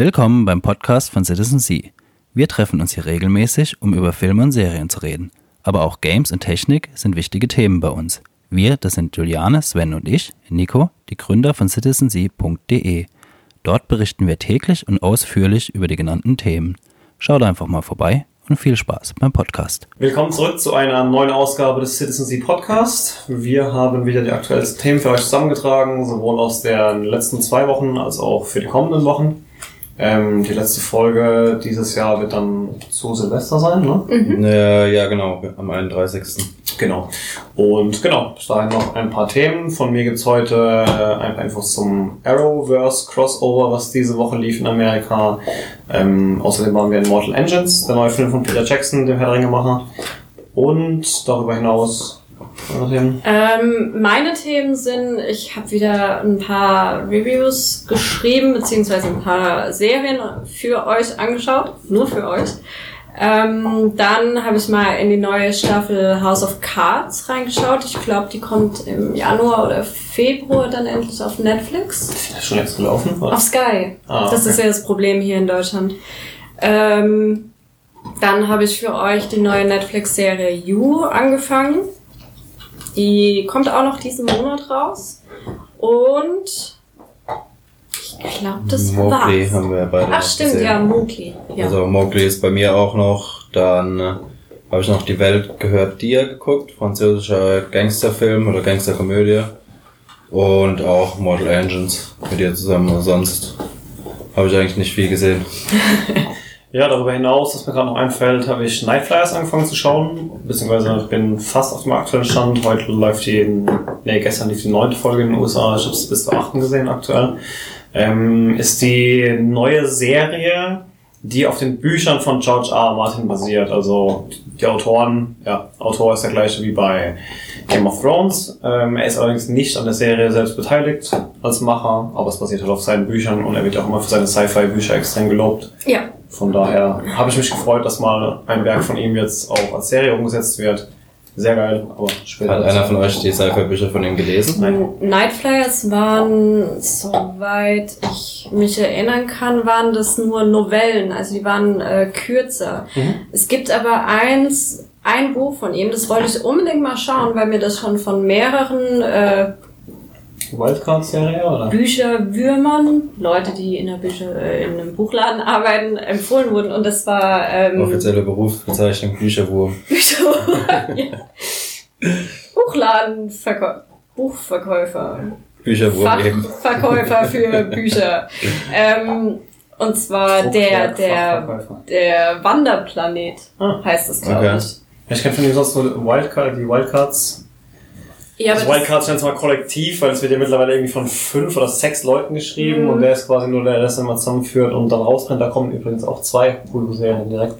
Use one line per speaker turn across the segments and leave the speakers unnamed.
Willkommen beim Podcast von Citizen C. Wir treffen uns hier regelmäßig, um über Filme und Serien zu reden. Aber auch Games und Technik sind wichtige Themen bei uns. Wir, das sind Juliane, Sven und ich, Nico, die Gründer von citizensea.de. Dort berichten wir täglich und ausführlich über die genannten Themen. Schaut einfach mal vorbei und viel Spaß beim Podcast.
Willkommen zurück zu einer neuen Ausgabe des Citizen Sea Podcast. Wir haben wieder die aktuellsten Themen für euch zusammengetragen, sowohl aus den letzten zwei Wochen als auch für die kommenden Wochen. Ähm, die letzte Folge dieses Jahr wird dann zu Silvester sein, ne?
Mhm. Äh, ja, genau, am 31.
Genau. Und genau, bis dahin noch ein paar Themen. Von mir gibt's heute äh, ein paar Infos zum Arrowverse Crossover, was diese Woche lief in Amerika. Ähm, außerdem waren wir in Mortal Engines, der neue Film von Peter Jackson, dem Herr der Ringemacher. Und darüber hinaus
ähm, meine Themen sind, ich habe wieder ein paar Reviews geschrieben, beziehungsweise ein paar Serien für euch angeschaut, nur für euch. Ähm, dann habe ich mal in die neue Staffel House of Cards reingeschaut. Ich glaube, die kommt im Januar oder Februar dann endlich auf Netflix.
Ist das schon jetzt gelaufen?
Oder? Auf Sky. Ah, okay. Das ist ja das Problem hier in Deutschland. Ähm, dann habe ich für euch die neue Netflix-Serie You angefangen. Die kommt auch noch diesen Monat raus. Und ich glaube, das
Mowgli war's. haben wir beide
Ach stimmt, gesehen. ja, Mowgli. Ja.
Also Mowgli ist bei mir auch noch. Dann äh, habe ich noch Die Welt gehört dir geguckt, französischer Gangsterfilm oder Gangsterkomödie. Und auch Mortal Engines mit dir zusammen. Sonst habe ich eigentlich nicht viel gesehen.
Ja, darüber hinaus, was mir gerade noch einfällt, habe ich Nightflyers angefangen zu schauen, beziehungsweise ich bin fast auf dem aktuellen Stand. Heute läuft die, nee, gestern lief die neunte Folge in den USA, ich habe es bis zur achten gesehen aktuell. Ähm, ist die neue Serie, die auf den Büchern von George R. R. Martin basiert. Also die Autoren, ja, Autor ist der gleiche wie bei Game of Thrones. Ähm, er ist allerdings nicht an der Serie selbst beteiligt als Macher, aber es basiert halt auf seinen Büchern und er wird auch immer für seine Sci-Fi-Bücher extrem gelobt.
Ja.
Von daher habe ich mich gefreut, dass mal ein Werk von ihm jetzt auch als Serie umgesetzt wird. Sehr geil, aber
später. Hat einer von euch die Sci-Fi-Bücher von ihm gelesen?
Nein. Nightflyers waren, soweit ich mich erinnern kann, waren das nur Novellen, also die waren äh, kürzer. Mhm. Es gibt aber eins, ein Buch von ihm, das wollte ich unbedingt mal schauen, weil mir das schon von mehreren äh,
Wildcard-Serie, oder?
Bücherwürmern, Leute, die in, der Bücher, äh, in einem Buchladen arbeiten, empfohlen wurden. Und das war... Ähm,
Offizielle Berufsbezeichnung Bücherwurm.
Bücherwurm, ja. Buchladenverkäufer. Buchverkäufer.
Bücherwurm eben.
Verkäufer für Bücher. ähm, und zwar der, der, der Wanderplanet ah. heißt es, glaube okay. ich.
Ich kenne von ihm sonst nur Wildcard, die Wildcards ja, das Wildcards es mal kollektiv, weil es wird ja mittlerweile irgendwie von fünf oder sechs Leuten geschrieben mhm. und der ist quasi nur der, der das immer zusammenführt und dann rausbringt. Da kommen übrigens auch zwei Hulu-Serien direkt.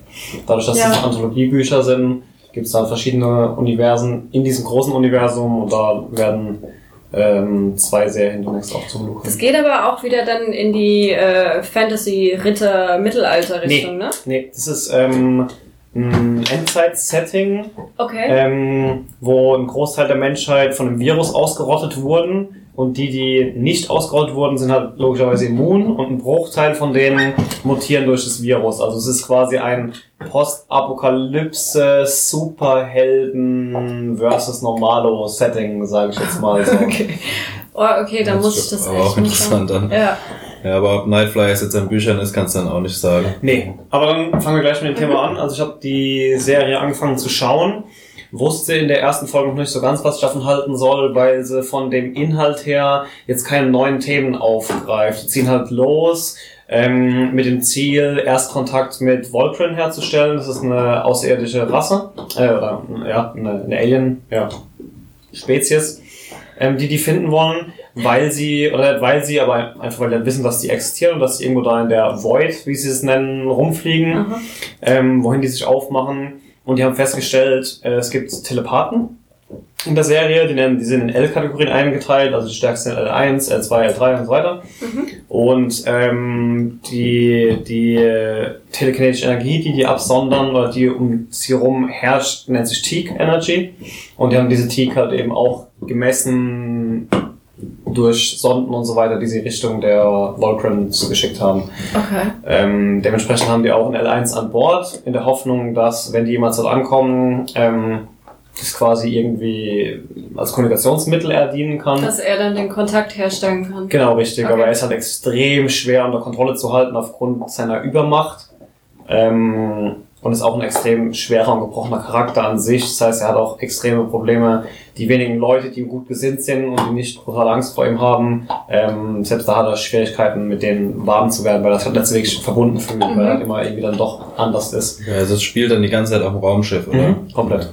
Dadurch, dass ja. es Anthologiebücher sind, gibt es dann verschiedene Universen in diesem großen Universum und da werden ähm, zwei Serien demnächst auch zum Hulu
Es geht aber auch wieder dann in die äh, Fantasy-Ritter-Mittelalter-Richtung,
nee,
ne?
Nee, das ist ähm, ein Endzeit-Setting,
okay.
ähm, wo ein Großteil der Menschheit von einem Virus ausgerottet wurden und die, die nicht ausgerottet wurden, sind halt logischerweise immun und ein Bruchteil von denen mutieren durch das Virus. Also es ist quasi ein Postapokalypse Superhelden versus normalo Setting, sage ich jetzt mal so.
okay. Oh, okay, dann muss ich das
echt auch interessant an.
Ja.
Ja, aber ob Nightflyers jetzt an Büchern ist, kannst du dann auch nicht sagen.
Nee, aber dann fangen wir gleich mit dem Thema an. Also ich habe die Serie angefangen zu schauen, wusste in der ersten Folge noch nicht so ganz, was ich davon halten soll, weil sie von dem Inhalt her jetzt keine neuen Themen aufgreift. Die ziehen halt los ähm, mit dem Ziel, Erstkontakt mit Voltrin herzustellen. Das ist eine außerirdische Rasse, äh, ja, eine, eine Alien, ja, Spezies, ähm, die die finden wollen weil sie, oder weil sie, aber einfach weil die wissen, dass die existieren und dass sie irgendwo da in der Void, wie sie es nennen, rumfliegen, ähm, wohin die sich aufmachen. Und die haben festgestellt, äh, es gibt Telepathen in der Serie, die, nennen, die sind in L-Kategorien eingeteilt, also die stärksten L1, L2, L3 und so weiter. Mhm. Und ähm, die, die telekinetische Energie, die die absondern oder die um sie herum herrscht, nennt sich Teak Energy. Und die haben diese Teak halt eben auch gemessen durch Sonden und so weiter, die sie Richtung der Volcrans geschickt haben.
Okay.
Ähm, dementsprechend haben die auch ein L1 an Bord, in der Hoffnung, dass, wenn die jemals dort ankommen, ähm, das quasi irgendwie als Kommunikationsmittel er dienen kann.
Dass er dann den Kontakt herstellen kann.
Genau, richtig.
Okay.
Aber er ist halt extrem schwer unter Kontrolle zu halten aufgrund seiner Übermacht. Ähm, und ist auch ein extrem schwerer und gebrochener Charakter an sich. Das heißt, er hat auch extreme Probleme. Die wenigen Leute, die ihm gut gesinnt sind und die nicht brutal Angst vor ihm haben, ähm, selbst da hat er Schwierigkeiten, mit denen warm zu werden, weil sich halt letztlich verbunden fühlt, weil er halt immer irgendwie dann doch anders ist.
Ja, also es spielt dann die ganze Zeit auf dem Raumschiff, oder?
Mhm, komplett.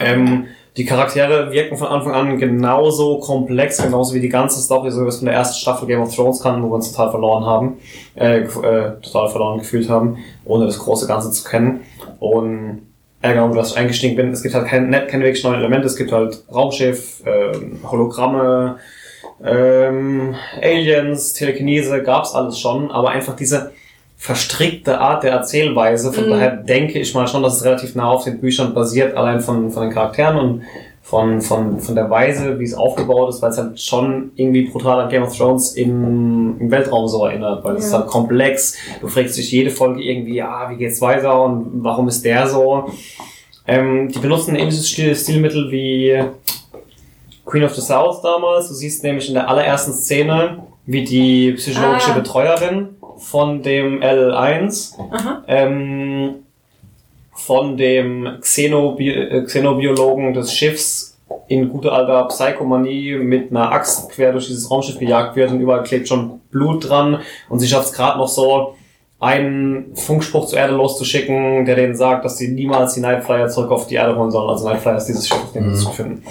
Ähm, die Charaktere wirken von Anfang an genauso komplex, genauso wie die ganze Story, so wie wir es von der ersten Staffel Game of Thrones kannten, wo wir uns total verloren haben, äh, äh, total verloren gefühlt haben, ohne das große Ganze zu kennen. Und äh, genau, was ich eingestiegen bin, es gibt halt keine, keine wirklich neuen Elemente, es gibt halt Raumschiff, ähm, Hologramme, ähm, Aliens, Telekinese, gab's alles schon, aber einfach diese verstrickte Art der Erzählweise. Von
Mhm.
daher denke ich mal schon, dass es relativ nah auf den Büchern basiert, allein von, von den Charakteren und von, von, von der Weise, wie es aufgebaut ist, weil es halt schon irgendwie brutal an Game of Thrones im, im Weltraum so erinnert, weil es ist
Ja.
halt komplex. Du fragst dich jede Folge irgendwie, ah, wie geht's weiter und warum ist der so? Ähm, die benutzen ein ähnliches Stil, Stilmittel wie Queen of the South damals. Du siehst nämlich in der allerersten Szene, wie die psychologische
Ah.
Betreuerin von dem L1
Aha.
ähm, von dem Xenobi äh, Xenobiologen des Schiffs in guter alter Psychomanie mit einer Axt quer durch dieses Raumschiff gejagt wird und überall klebt schon Blut dran und sie schafft es gerade noch so, einen Funkspruch zur Erde loszuschicken, der denen sagt, dass sie niemals die Nightflyer zurück auf die Erde holen sollen. Also Nightflyer ist dieses Schiff, auf dem sie
Mhm.
sich befinden.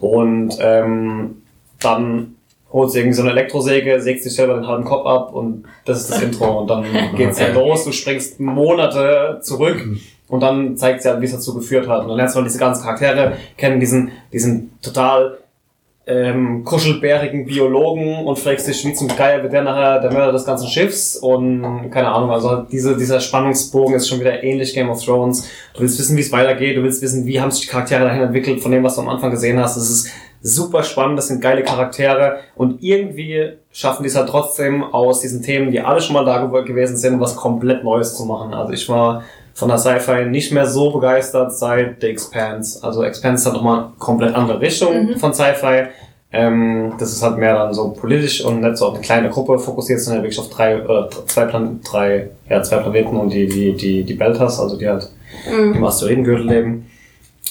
Und ähm, dann holt sie irgendwie so eine Elektrosäge, sägt sich selber den halben Kopf ab und das ist das Intro. Und dann geht's halt los, du springst Monate zurück und dann zeigt sie halt, wie es dazu geführt hat. Und dann lernst du diese ganzen Charaktere kennen, diesen, diesen total ähm, kuschelbärigen Biologen und fragst dich, wie zum Geier wird der nachher der Mörder des ganzen Schiffs und keine Ahnung, also diese, dieser Spannungsbogen ist schon wieder ähnlich Game of Thrones. Du willst wissen, wie es weitergeht, du willst wissen, wie haben sich die Charaktere dahin entwickelt, von dem, was du am Anfang gesehen hast. Es ist super spannend, das sind geile Charaktere und irgendwie schaffen die es halt trotzdem aus diesen Themen, die alle schon mal da gew- gewesen sind, was komplett Neues zu machen. Also ich war von der Sci-Fi nicht mehr so begeistert seit The Expanse. Also Expanse hat nochmal eine komplett andere Richtung
Mhm.
von Sci-Fi. Ähm, das ist halt mehr dann so politisch und nicht so auf eine kleine Gruppe fokussiert, sondern wirklich auf drei, äh, zwei Plan drei, ja, zwei Planeten und die, die, die, die Beltas, also die halt
Mhm.
im Asteroidengürtel leben.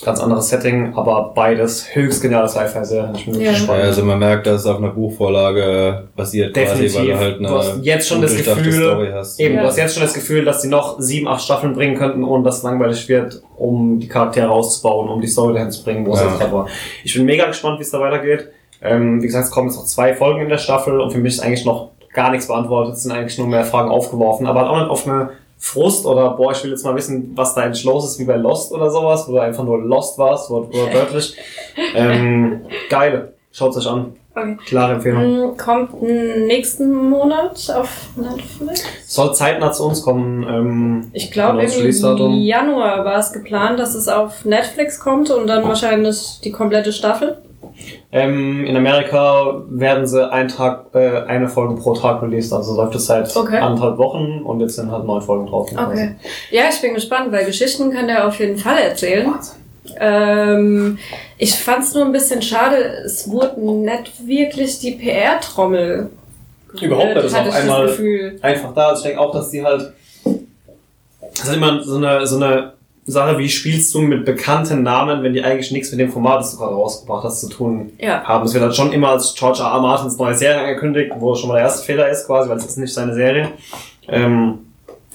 Ganz anderes Setting, aber beides höchst geniale Sci-Fi-Serien. Ich bin wirklich
Ja.
Gespannt.
also man merkt, dass es auf einer Buchvorlage basiert
Definitiv.
quasi, weil du halt eine
Du hast jetzt schon das
durchdachte
Gefühl-
Story hast.
Eben,
Ja.
du hast jetzt schon das Gefühl, dass sie noch sieben, acht Staffeln bringen könnten, ohne dass es langweilig wird, um die Charaktere auszubauen, um die Story dahin zu bringen, wo es
Ja.
jetzt gerade war. Ich bin mega gespannt, wie es da weitergeht. Ähm, wie gesagt, es kommen jetzt noch zwei Folgen in der Staffel und für mich ist eigentlich noch gar nichts beantwortet, es sind eigentlich nur mehr Fragen aufgeworfen, aber auch nicht auf eine Frust oder boah, ich will jetzt mal wissen, was da eigentlich los ist, wie bei Lost oder sowas, wo du einfach nur Lost warst, wort- wörtlich. ähm, geil. Schaut euch an.
Okay.
Klare Empfehlung.
Mhm, Kommt nächsten Monat auf Netflix?
Soll zeitnah zu uns kommen. Ähm,
Ich glaube,
Genau,
im. Januar war es geplant, dass es auf Netflix kommt und dann wahrscheinlich die komplette Staffel.
Ähm, in Amerika werden sie ein Tag, äh, eine Folge pro Tag released, also läuft es seit
Okay.
anderthalb Wochen und jetzt sind halt neun Folgen drauf.
Okay. Ja, ich bin gespannt, weil Geschichten kann der auf jeden Fall erzählen. Ähm, ich fand es nur ein bisschen schade, es wurde nicht wirklich die PR-Trommel.
Überhaupt nicht, das ist auf einmal-. Einfach da, also ich denke auch, dass die halt, das ist immer so eine, so eine Sache, wie spielst du mit bekannten Namen, wenn die eigentlich nichts mit dem Format, das du gerade rausgebracht hast, zu tun
Ja.
haben. Es wird halt schon immer als George R. R. Martins neue Serie angekündigt, wo schon mal der erste Fehler ist quasi, weil es ist nicht seine Serie. Ähm,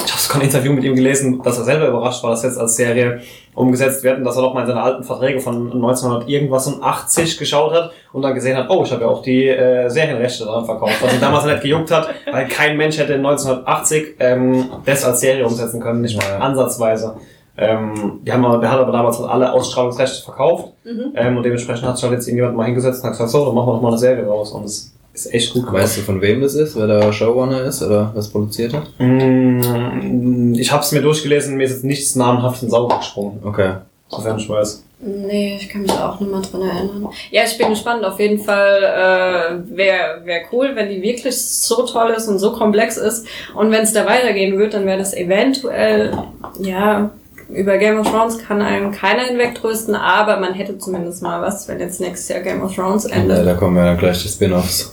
ich habe sogar ein Interview mit ihm gelesen, dass er selber überrascht war, dass jetzt als Serie umgesetzt wird und dass er noch mal in seine alten Verträge von 1900 irgendwas und 80 geschaut hat und dann gesehen hat, oh, ich habe ja auch die äh, Serienrechte daran verkauft, was ihn damals nicht gejuckt hat, weil kein Mensch hätte 1980 ähm, das als Serie umsetzen können, nicht mal ansatzweise. Ähm, die haben aber, der hat aber damals halt alle Ausstrahlungsrechte verkauft
Mhm.
ähm, und dementsprechend hat sich halt jetzt irgendjemand mal hingesetzt und hat gesagt, so, dann machen wir doch mal eine Serie raus und es ist echt gut geworden.
Weißt du, von wem das ist? Wer der Showrunner ist oder was produziert hat?
Mm, Ich habe es mir durchgelesen, mir ist jetzt nichts namenhaft ins Auge gesprungen,
Okay.
sofern ich weiß.
Nee, ich kann mich auch nicht mehr dran erinnern. Ja, ich bin gespannt. Auf jeden Fall äh, wäre wär cool, wenn die wirklich so toll ist und so komplex ist. Und wenn es da weitergehen wird, dann wäre das eventuell, ja, über Game of Thrones kann einem keiner hinwegtrösten, aber man hätte zumindest mal was, wenn jetzt nächstes Jahr Game of Thrones
Ja,
endet.
da kommen ja dann gleich die Spin-Offs.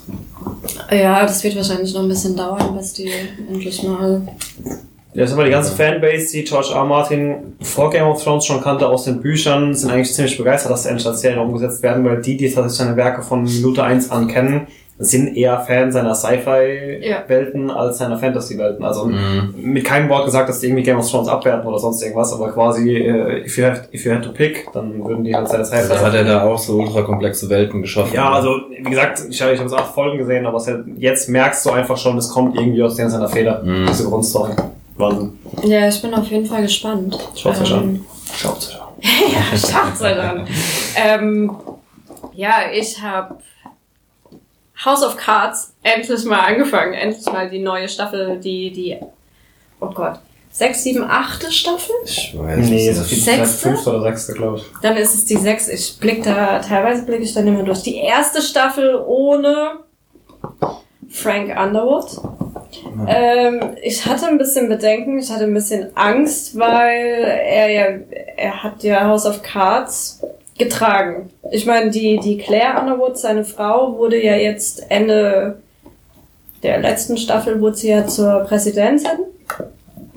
Ja, das wird wahrscheinlich noch ein bisschen dauern, bis die endlich mal.
Ja, sag mal, die ganze Fanbase, die George R. R. Martin vor Game of Thrones schon kannte aus den Büchern, sind eigentlich ziemlich begeistert, dass die endlich als Serien umgesetzt werden, weil die, die tatsächlich seine Werke von Minute 1 an kennen, sind eher Fan seiner Sci-Fi-Welten als seiner Fantasy-Welten. Also
Mhm.
mit keinem Wort gesagt, dass die irgendwie Game of Thrones abwerten oder sonst irgendwas, aber quasi, äh, if, you have, if you had to pick, dann würden die halt seine Sci-Fi...
Das hat er da auch so ultra komplexe Welten geschaffen.
Ja, also wie gesagt, ich habe ich hab jetzt acht Folgen gesehen, aber es halt, jetzt merkst du einfach schon, es kommt irgendwie aus der seiner Feder,
Mhm.
diese Grundstory. Wahnsinn.
Ja, ich bin auf jeden Fall gespannt.
Schaut's euch
Ähm,
an. Schaut's euch an.
ja, schaut's euch an. ähm, ja, ich habe House of Cards endlich mal angefangen. Endlich mal die neue Staffel, die, die, oh Gott, sechs, sieben, achte Staffel?
Ich weiß
Nee,
es
so
nicht.
viel
Sechste?
fünfte oder sechste, glaube ich.
Dann ist es die sechs. Ich blick da, teilweise blicke ich dann immer durch. Die erste Staffel ohne Frank Underwood. Ähm, ich hatte ein bisschen Bedenken, ich hatte ein bisschen Angst, weil er ja, er hat ja House of Cards getragen. Ich meine, die, die Claire Underwood, seine Frau, wurde ja jetzt Ende der letzten Staffel wurde sie ja zur Präsidentin,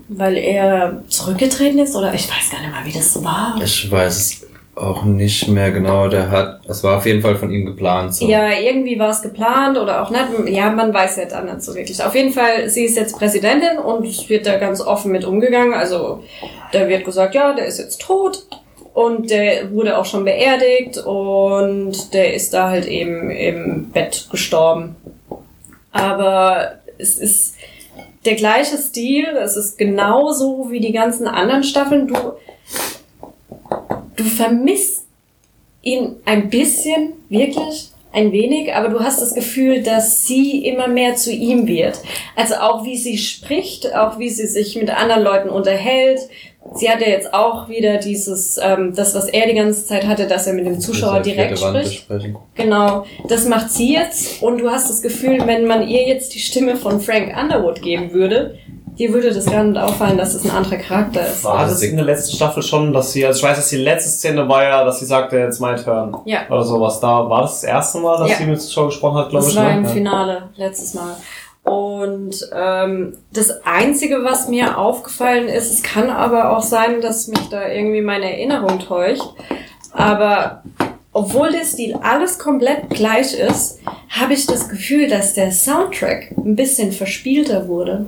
weil er zurückgetreten ist oder ich weiß gar nicht mal, wie das war.
Ich weiß es auch nicht mehr genau. Der hat, es war auf jeden Fall von ihm geplant. So.
Ja, irgendwie war es geplant oder auch nicht. Ja, man weiß ja dann nicht so wirklich. Auf jeden Fall, sie ist jetzt Präsidentin und es wird da ganz offen mit umgegangen. Also da wird gesagt, ja, der ist jetzt tot und der wurde auch schon beerdigt und der ist da halt eben im Bett gestorben. Aber es ist der gleiche Stil, es ist genauso wie die ganzen anderen Staffeln. Du, du vermisst ihn ein bisschen, wirklich, ein wenig, aber du hast das Gefühl, dass sie immer mehr zu ihm wird. Also auch wie sie spricht, auch wie sie sich mit anderen Leuten unterhält. Sie hat ja jetzt auch wieder dieses, ähm, das, was er die ganze Zeit hatte, dass er mit dem Zuschauer direkt spricht. Genau, das macht sie jetzt und du hast das Gefühl, wenn man ihr jetzt die Stimme von Frank Underwood geben würde, dir würde das gar nicht auffallen, dass es ein anderer Charakter ist.
War das in der letzten Staffel schon, dass sie, also ich weiß, dass die letzte Szene war ja, dass sie sagte, jetzt my turn.
Ja.
Oder sowas. Da war das das erste Mal, dass
Ja.
sie mit Zuschauer gesprochen hat, glaube
Das
ich.
war
ne?
im. Finale letztes Mal. Und ähm, das Einzige, was mir aufgefallen ist, es kann aber auch sein, dass mich da irgendwie meine Erinnerung täuscht, aber obwohl der Stil alles komplett gleich ist, habe ich das Gefühl, dass der Soundtrack ein bisschen verspielter wurde.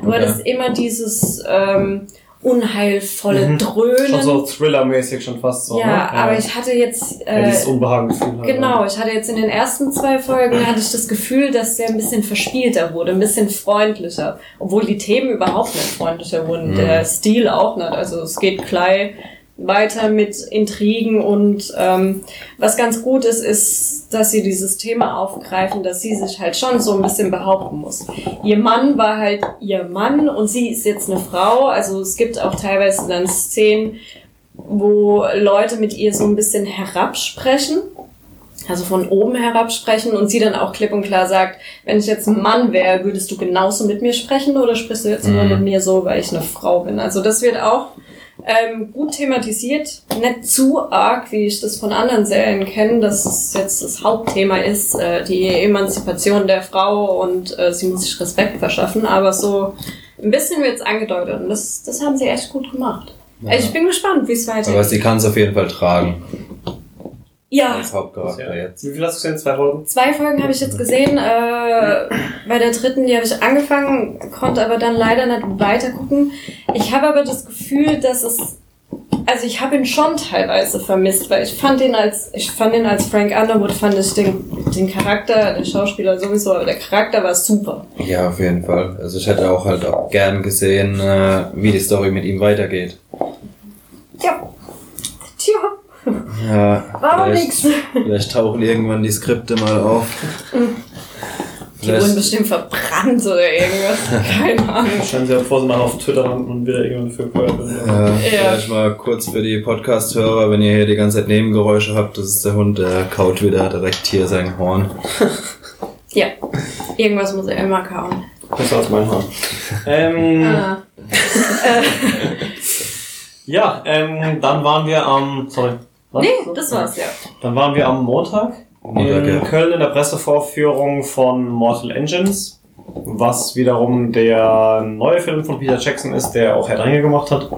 Du
Okay.
hattest immer dieses ähm, unheilvolle
Mhm.
Dröhnen.
Schon so Thriller-mäßig schon fast so.
ja,
ne?
aber ich hatte jetzt
Ja,
äh,
dieses Unbehagengefühl. halt,
Genau,
ne?
ich hatte jetzt in den ersten zwei Folgen hatte ich das Gefühl, dass der ein bisschen verspielter wurde, ein bisschen freundlicher. Obwohl die Themen überhaupt nicht freundlicher wurden,
Mhm.
der Stil auch nicht. Also es geht gleich weiter mit Intrigen und ähm, was ganz gut ist, ist, dass sie dieses Thema aufgreifen, dass sie sich halt schon so ein bisschen behaupten muss. Ihr Mann war halt ihr Mann und sie ist jetzt eine Frau. Also es gibt auch teilweise dann Szenen, wo Leute mit ihr so ein bisschen herabsprechen also von oben herab sprechen und sie dann auch klipp und klar sagt, wenn ich jetzt ein Mann wäre, würdest du genauso mit mir sprechen oder sprichst du jetzt nur
Mhm.
mit mir so, weil ich eine Frau bin? Also das wird auch ähm, gut thematisiert, nicht zu arg, wie ich das von anderen Serien kenne, dass es jetzt das Hauptthema ist, äh, die Emanzipation der Frau und äh, sie muss sich Respekt verschaffen, aber so ein bisschen wird es angedeutet und das, das haben sie echt gut gemacht.
Ja.
Ich bin gespannt, wie es
Aber
weitergeht.
sie kann es auf jeden Fall tragen.
Ja,
Als Hauptcharakter
Ja.
jetzt.
Wie viel hast du gesehen? Zwei Folgen?
Zwei Folgen habe ich jetzt gesehen. Äh, bei der dritten, die habe ich angefangen, konnte aber dann leider nicht weiter gucken. Ich habe aber das Gefühl, dass es. Also ich habe ihn schon teilweise vermisst, weil ich fand ihn als ich fand ihn als Frank Underwood fand ich den, den Charakter, der Schauspieler sowieso, aber der Charakter war super.
Ja, auf jeden Fall. Also ich hätte auch halt auch gern gesehen, äh, wie die Story mit ihm weitergeht.
Ja. Tja,
Ja,
war aber
vielleicht,
nix.
vielleicht tauchen irgendwann die Skripte mal auf.
Die
Das-
wurden bestimmt verbrannt oder irgendwas. Keine Ahnung.
Stellen Sie vor, Sie mal auf Twitter und und wieder irgendwann für werden.
Ja,
Ja.
vielleicht mal kurz für die Podcast-Hörer, wenn ihr hier die ganze Zeit Nebengeräusche habt, das ist der Hund, der kaut wieder direkt hier sein Horn.
Ja, irgendwas muss er immer kauen.
Besser als mein Haar. Ähm,
Ah.
ja, ähm, dann waren wir am, sorry. Was?
Nee, das war's ja.
Dann waren wir am Montag,
Montag,
in
ja.
Köln in der Pressevorführung von Mortal Engines, was wiederum der neue Film von Peter Jackson ist, der auch Herr der Ringe gemacht hat.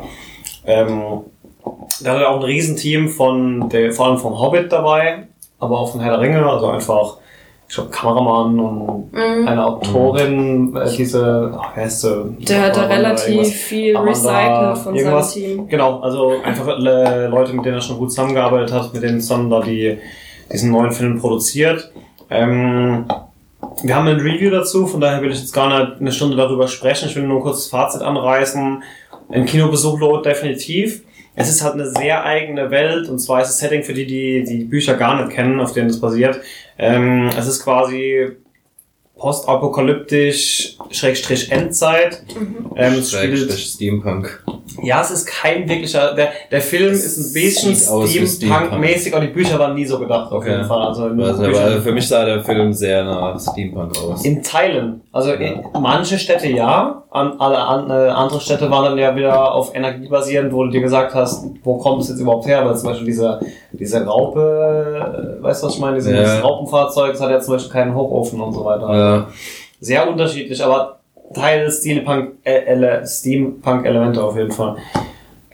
Ähm, da hat er auch ein Riesenteam von der, vor allem vom Hobbit dabei, aber auch von Herr der Ringe, also einfach, ich glaube, Kameramann und
Mhm.
eine Autorin, äh, diese, ach, wer heißt sie?
Der hat da relativ viel recycelt von
irgendwas.
seinem Team.
Genau, also einfach äh, Leute, mit denen er schon gut zusammengearbeitet hat, mit denen zusammen da die, diesen neuen Film produziert. Ähm, wir haben ein Review dazu, von daher will ich jetzt gar nicht eine Stunde darüber sprechen. Ich will nur kurz das Fazit anreißen. Ein Kinobesuch lohnt definitiv. Es ist halt eine sehr eigene Welt und zwar ist das Setting für die, die die Bücher gar nicht kennen, auf denen es basiert. Ähm, es ist quasi postapokalyptisch, Schrägstrich Endzeit. Ähm, es spielt
Schrägstrich Steampunk.
ja, es ist kein wirklicher. Der, der Film ist ein bisschen Steampunk-mäßig, aber die Bücher waren nie so gedacht, auf
Okay.
jeden Fall. Also, in den
Also, aber für mich sah der Film sehr nach Steampunk aus.
in Teilen. Also in manche Städte ja, an, alle an, äh, andere Städte waren dann ja wieder auf Energie basierend, wo du dir gesagt hast, wo kommt es jetzt überhaupt her? Weil zum Beispiel diese, diese Raupe, äh, weißt du was ich meine? Dieses
Ja.
Raupenfahrzeug, das hat ja zum Beispiel keinen Hochofen und so weiter.
Ja,
Sehr unterschiedlich, aber Teil Steampunk, äh, Ele- Steampunk-Elemente auf jeden Fall.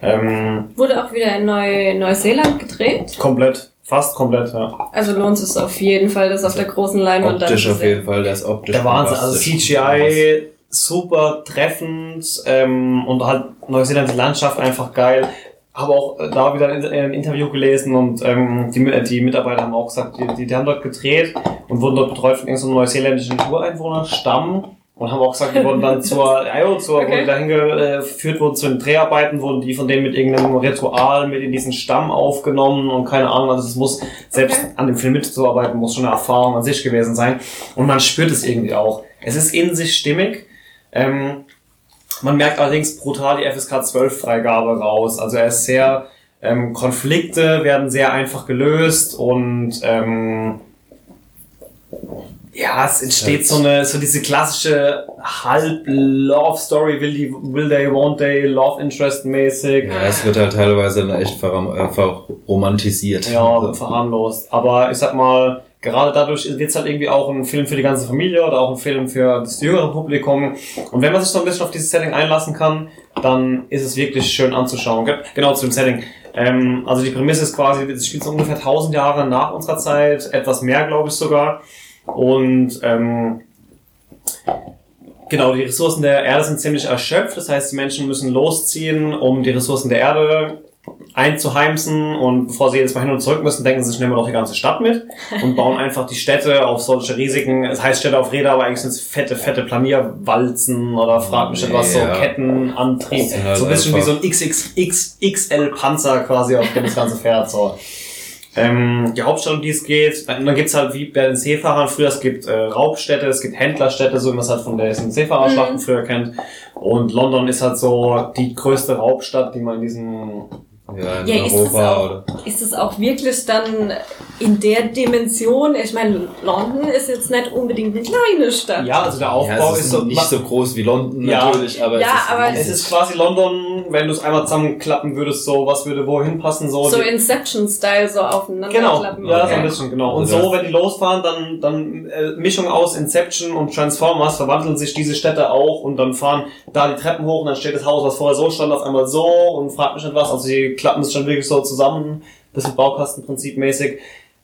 Ähm,
Wurde auch wieder in Neu Neuseeland gedreht.
komplett. Fast komplett, ja.
Also lohnt es auf jeden Fall, das auf der großen Leinwand dann
optisch auf
sehen.
jeden Fall, der ist optisch.
Der Wahnsinn, also. CGI super treffend ähm, und halt Neuseeland die Landschaft einfach geil. Habe auch äh, da wieder in, in einem Interview gelesen und ähm, die, äh, die Mitarbeiter haben auch gesagt, die, die, die haben dort gedreht und wurden dort betreut von irgendeinem neuseeländischen Ureinwohnerstamm und haben auch gesagt, die wurden dann zur, ja, zur, wo
Okay.
die dahin geführt wurden zu den Dreharbeiten, wurden die von denen mit irgendeinem Ritual mit in diesen Stamm aufgenommen und keine Ahnung, also es muss, selbst
Okay.
an dem Film mitzuarbeiten, muss schon eine Erfahrung an sich gewesen sein und man spürt es irgendwie auch. Es ist in sich stimmig, ähm, man merkt allerdings brutal die FSK 12 Freigabe raus, also er ist sehr, ähm, Konflikte werden sehr einfach gelöst und ähm, ja, es entsteht so eine, so diese klassische Halb-Love-Story, will, die, will they, won't they, Love Interest mäßig.
Ja, es wird halt teilweise echt verram- einfach romantisiert.
Ja, verharmlost. Aber ich sag mal, gerade dadurch wird es halt irgendwie auch ein Film für die ganze Familie oder auch ein Film für das jüngere Publikum. Und wenn man sich so ein bisschen auf dieses Setting einlassen kann, dann ist es wirklich schön anzuschauen. Ge- Genau zu dem Setting. Ähm, also die Prämisse ist quasi, es spielt so ungefähr 1000 Jahre nach unserer Zeit, etwas mehr glaube ich sogar. Und ähm, Genau, die Ressourcen der Erde sind ziemlich erschöpft. Das heißt, die Menschen müssen losziehen, um die Ressourcen der Erde einzuheimsen. Und bevor sie jedes Mal hin und zurück müssen, denken sie sich, nehmen wir doch die ganze Stadt mit und bauen einfach die Städte auf solche riesigen, es heißt Städte auf Räder, aber eigentlich sind es fette, fette Planierwalzen oder frag mich nicht was, so. Kettenantrieb.
Halt
so ein bisschen wie
einfach-
so ein XXXL-Panzer quasi, auf dem das Ganze fährt. So. Ähm, die Hauptstadt, um die es geht, dann, dann gibt's halt wie bei den Seefahrern früher, es gibt äh, Raubstädte, es gibt Händlerstädte, so wie man es halt von den Seefahrerschlachten
Mhm.
früher kennt. Und London ist halt so die größte Raubstadt, die man in diesem
Ja, in
Ja, ist das
Europa
auch-
oder.
Ist es auch wirklich dann in der Dimension? Ich meine, London ist jetzt nicht unbedingt eine kleine Stadt.
Ja, also der
Ja,
Aufbau
es
ist
ist
so.
nicht so groß wie London
Ja.
natürlich, aber
Ja,
es ist
aber
es ist quasi London, wenn du es einmal zusammenklappen würdest, so, was würde wohin passen, so.
So Inception-Style so aufeinander
Genau,
klappen.
ja, so
Okay.
ein bisschen, genau. Und
Also
so, wenn die losfahren, dann, dann äh, Mischung aus Inception und Transformers verwandeln sich diese Städte auch und dann fahren da die Treppen hoch und dann steht das Haus, was vorher so stand, auf einmal so und fragt mich nicht was. Also die klappen es schon wirklich so zusammen, bisschen Baukastenprinzip mäßig.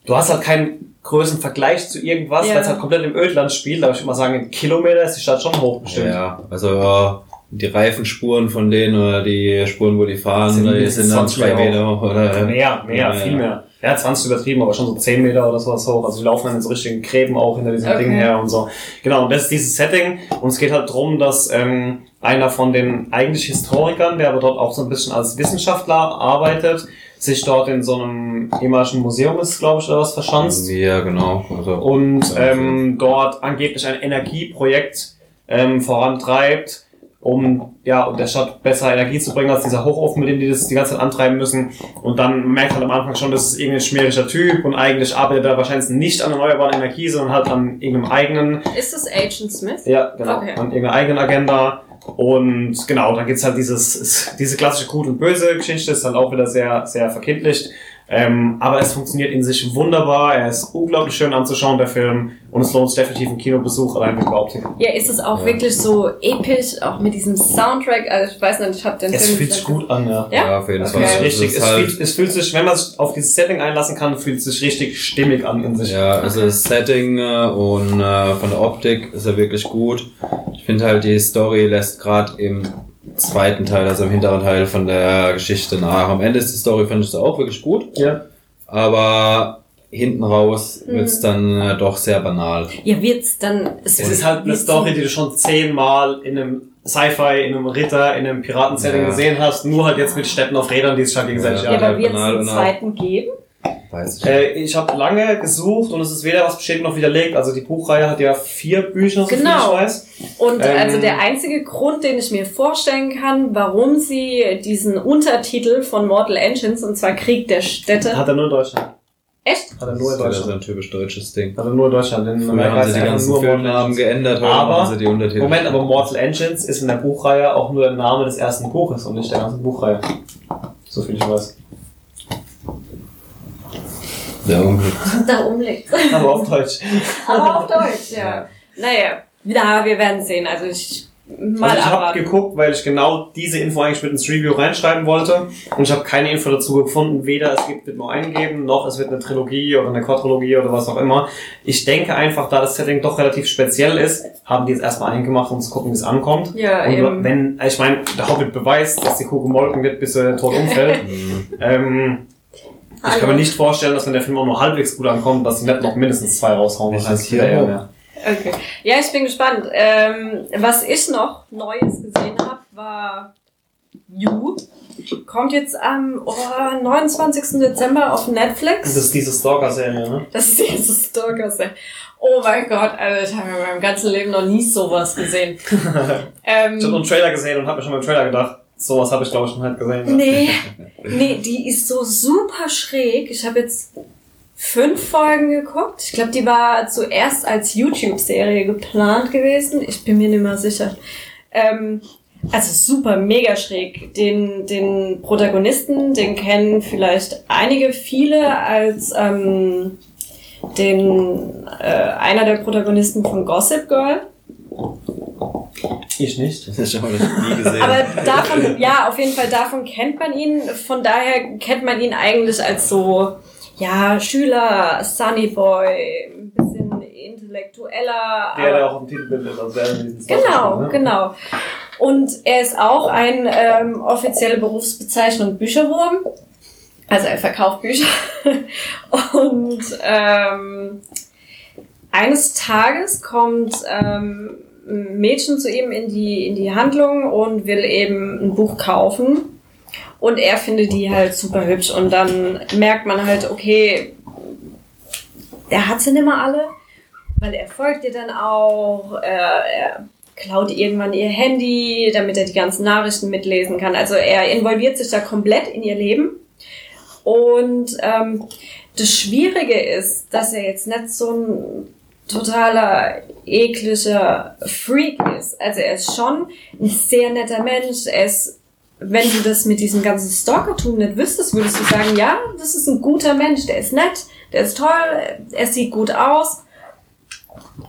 Du hast halt keinen größeren Vergleich zu irgendwas,
Ja.
weil es halt komplett im Ödland spielt, aber ich würde mal sagen, in Kilometer ist die Stadt schon hoch bestimmt.
Ja, also die Reifenspuren von denen oder die Spuren, wo die fahren,
Sind
die sind dann
20
zwei
Meter
hoch oder
Mehr, mehr,
Ja,
viel mehr. ja, 20 übertrieben, aber schon so 10 Meter oder sowas hoch. Also die laufen dann in so richtigen Gräben auch hinter diesen
Okay.
Dingen her und so. Genau, und das ist dieses Setting. Und es geht halt drum, dass ähm, einer von den eigentlich Historikern, der aber dort auch so ein bisschen als Wissenschaftler arbeitet, sich dort in so einem ehemaligen Museum ist, glaube ich, oder was verschanzt.
Ja, genau. Also,
Und ähm, dort angeblich ein Energieprojekt ähm, vorantreibt, um ja um der Stadt besser Energie zu bringen als dieser Hochofen, mit dem die das die ganze Zeit antreiben müssen. Und dann merkt halt am Anfang schon, das ist irgendein schmieriger Typ und eigentlich arbeitet er wahrscheinlich nicht an erneuerbaren Energie, sondern halt an irgendeinem eigenen,
Ist das Agent Smith?
ja genau,
Okay.
an irgendeiner eigenen Agenda. Und genau, dann gibt's halt dieses, diese klassische Gut und Böse Geschichte, ist halt auch wieder sehr, sehr verkindlicht. Ähm, aber es funktioniert in sich wunderbar, er ist unglaublich schön anzuschauen, der Film, und es lohnt sich definitiv einen Kinobesuch allein der Optik.
Ja, ist es auch
Ja.
wirklich so episch, auch mit diesem Soundtrack? Also ich weiß nicht, ich habe den
Es
Film
fühlt
nicht
sich gut an, ja.
Ja?
ja, auf jeden
Okay.
Fall.
Es, ist
Also,
richtig,
es
es,
halt,
fühlt, es fühlt sich, wenn man sich auf dieses Setting einlassen kann, fühlt es sich richtig stimmig an in sich.
Ja, also das Setting äh, und äh, von der Optik ist er wirklich gut. Ich finde halt, die Story lässt gerade im zweiten Teil, also im hinteren Teil von der Geschichte nach. Am Ende ist die Story, finde ich, auch wirklich gut,
ja.
aber hinten raus wird's dann äh, doch sehr banal.
Ja, wird's dann.
Es ist halt eine Story, die du schon zehnmal in einem Sci-Fi, in einem Ritter, in einem Piraten-Setting
Ja.
gesehen hast, nur halt jetzt mit Städten auf Rädern, die sich halt gegenseitig
Ja,
Ja,
ja,
aber wird's
banal
einen zweiten geben?
Weiß ich
Äh, ich habe lange gesucht und es ist weder was bestätigt noch widerlegt. Also die Buchreihe hat ja vier Bücher, so viel
Genau.
ich weiß.
Und
Ähm,
also der einzige Grund, den ich mir vorstellen kann, warum sie diesen Untertitel von Mortal Engines, und zwar Krieg der Städte.
Hat er nur in Deutschland.
Echt?
Hat er
Das
nur in
ist wieder so
Deutschland.
ein typisch deutsches Ding.
Hat er nur in Deutschland. In
Früher
Amerika
haben sie
ist
die ganzen Filmnamen geändert, heute
Aber-
machen sie die Untertitel.
Moment, aber Mortal Engines ist in der Buchreihe auch nur der Name des ersten Buches und nicht der ganzen Buchreihe. So viel ich weiß.
Der Unglück.
Da umlegt.
Aber auf Deutsch.
Aber auf Deutsch, ja. Naja, ja, wir werden sehen. Also ich mal
also ich habe geguckt, weil ich genau diese Info eigentlich mit ins Review reinschreiben wollte und ich habe keine Info dazu gefunden, weder es gibt, wird nur eingeben, noch es wird eine Trilogie oder eine Quadrologie oder was auch immer. Ich denke einfach, da das Setting doch relativ speziell ist, haben die jetzt erstmal eingemacht, um zu gucken, wie es ankommt.
Ja,
und
eben.
wenn, ich meine, der Hobbit beweist, dass die Kuh gemolken wird, bis er tot umfällt.
Mhm.
ähm, ich kann mir nicht vorstellen, dass wenn der Film auch nur halbwegs gut ankommt, dass sie nicht noch mindestens zwei raushauen.
Das hier
eher mehr.
Okay. Ja, ich bin gespannt. Ähm, was ich noch Neues gesehen habe, war You. Kommt jetzt am oh, 29. Dezember auf Netflix.
Das ist diese Stalker-Serie, ne?
Das ist diese stalker -Serie. Oh mein Gott, also ich habe in meinem ganzen Leben noch nie sowas gesehen. ähm,
Ich habe nur einen Trailer gesehen und habe mir schon beim Trailer gedacht, sowas habe ich glaube ich schon halt gesehen.
Nee, nee, die ist so super schräg. Ich habe jetzt fünf Folgen geguckt. Ich glaube, die war zuerst als YouTube-Serie geplant gewesen. Ich bin mir nicht mehr sicher. Ähm, also super, mega schräg. Den, den Protagonisten, den kennen vielleicht einige, viele als ähm, den äh, einer der Protagonisten von Gossip Girl.
Ich nicht.
Das habe ich nie gesehen.
Aber davon, ja, auf jeden Fall davon kennt man ihn. Von daher kennt man ihn eigentlich als so, ja, Schüler, Sunny Boy, ein bisschen intellektueller.
Der, der
aber-
auch dem Titelbild ist, also der in diesem
Genau,
ne?
genau. Und er ist auch ein ähm, offizielle Berufsbezeichnung Bücherwurm. Also er verkauft Bücher. Und ähm, eines Tages kommt ähm, Mädchen zu ihm in die, in die Handlung und will eben ein Buch kaufen. Und er findet die halt super hübsch. Und dann merkt man halt, okay, der hat sie nicht mehr alle, weil er folgt ihr dann auch. Er klaut irgendwann ihr Handy, damit er die ganzen Nachrichten mitlesen kann. Also er involviert sich da komplett in ihr Leben. Und ähm, das Schwierige ist, dass er jetzt nicht so ein totaler ekliger Freak ist. Also er ist schon ein sehr netter Mensch. Er ist, wenn du das mit diesem ganzen Stalkertum nicht wüsstest, würdest du sagen, ja, das ist ein guter Mensch, der ist nett, der ist toll, er sieht gut aus.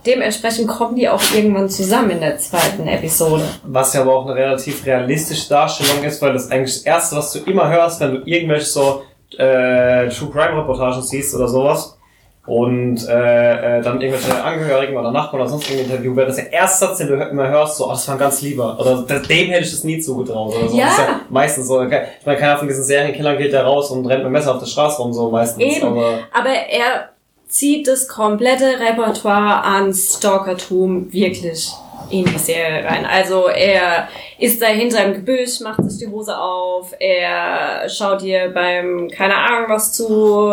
Dementsprechend kommen die auch irgendwann zusammen in der zweiten Episode.
Was ja aber auch eine relativ realistische Darstellung ist, weil das eigentlich das Erste, was du immer hörst, wenn du irgendwelche so äh, True Crime Reportagen siehst oder sowas, und äh, äh, dann irgendwelche Angehörigen oder Nachbarn oder sonst irgendwie Interview wäre das der erste Satz, den du immer hörst, so, oh, das war ein ganz lieber. Oder dem hätte ich das nie zugetraut. Oder so.
Ja.
Das ist ja meistens so. Ich meine, keiner von diesen Serienkillern geht da raus und rennt mit dem Messer auf der Straße rum, so meistens.
Eben.
Aber
Aber er zieht das komplette Repertoire an Stalkertum wirklich in die Serie rein. Also er ist da hinter im Gebüsch, macht sich die Hose auf, er schaut dir beim, keine Ahnung was zu,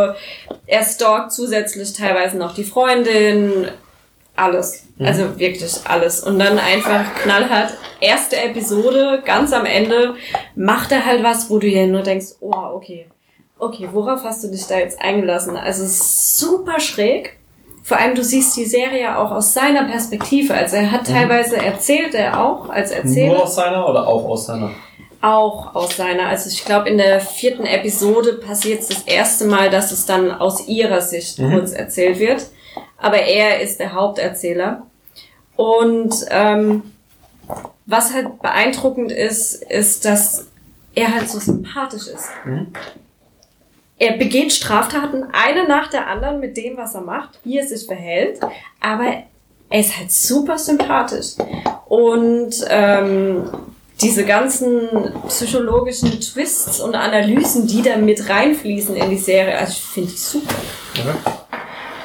er stalkt zusätzlich teilweise noch die Freundin, alles. Also wirklich alles. Und dann einfach knallhart, erste Episode, ganz am Ende, macht er halt was, wo du dir nur denkst, oh, okay. Okay, worauf hast du dich da jetzt eingelassen? Also super schräg. Vor allem, du siehst die Serie auch aus seiner Perspektive. Also er hat teilweise erzählt, er auch als
nur
Erzähler,
aus seiner oder auch aus seiner?
auch aus seiner. Also ich glaube, in der vierten Episode passiert es das erste Mal, dass es dann aus ihrer Sicht
Mhm.
kurz erzählt wird. Aber er ist der Haupterzähler. Und ähm, was halt beeindruckend ist, ist, dass er halt so sympathisch ist.
Mhm.
Er begeht Straftaten eine nach der anderen mit dem, was er macht, wie er sich verhält, aber er ist halt super sympathisch. Und ähm, diese ganzen psychologischen Twists und Analysen, die da mit reinfließen in die Serie, also ich finde die super.
Okay.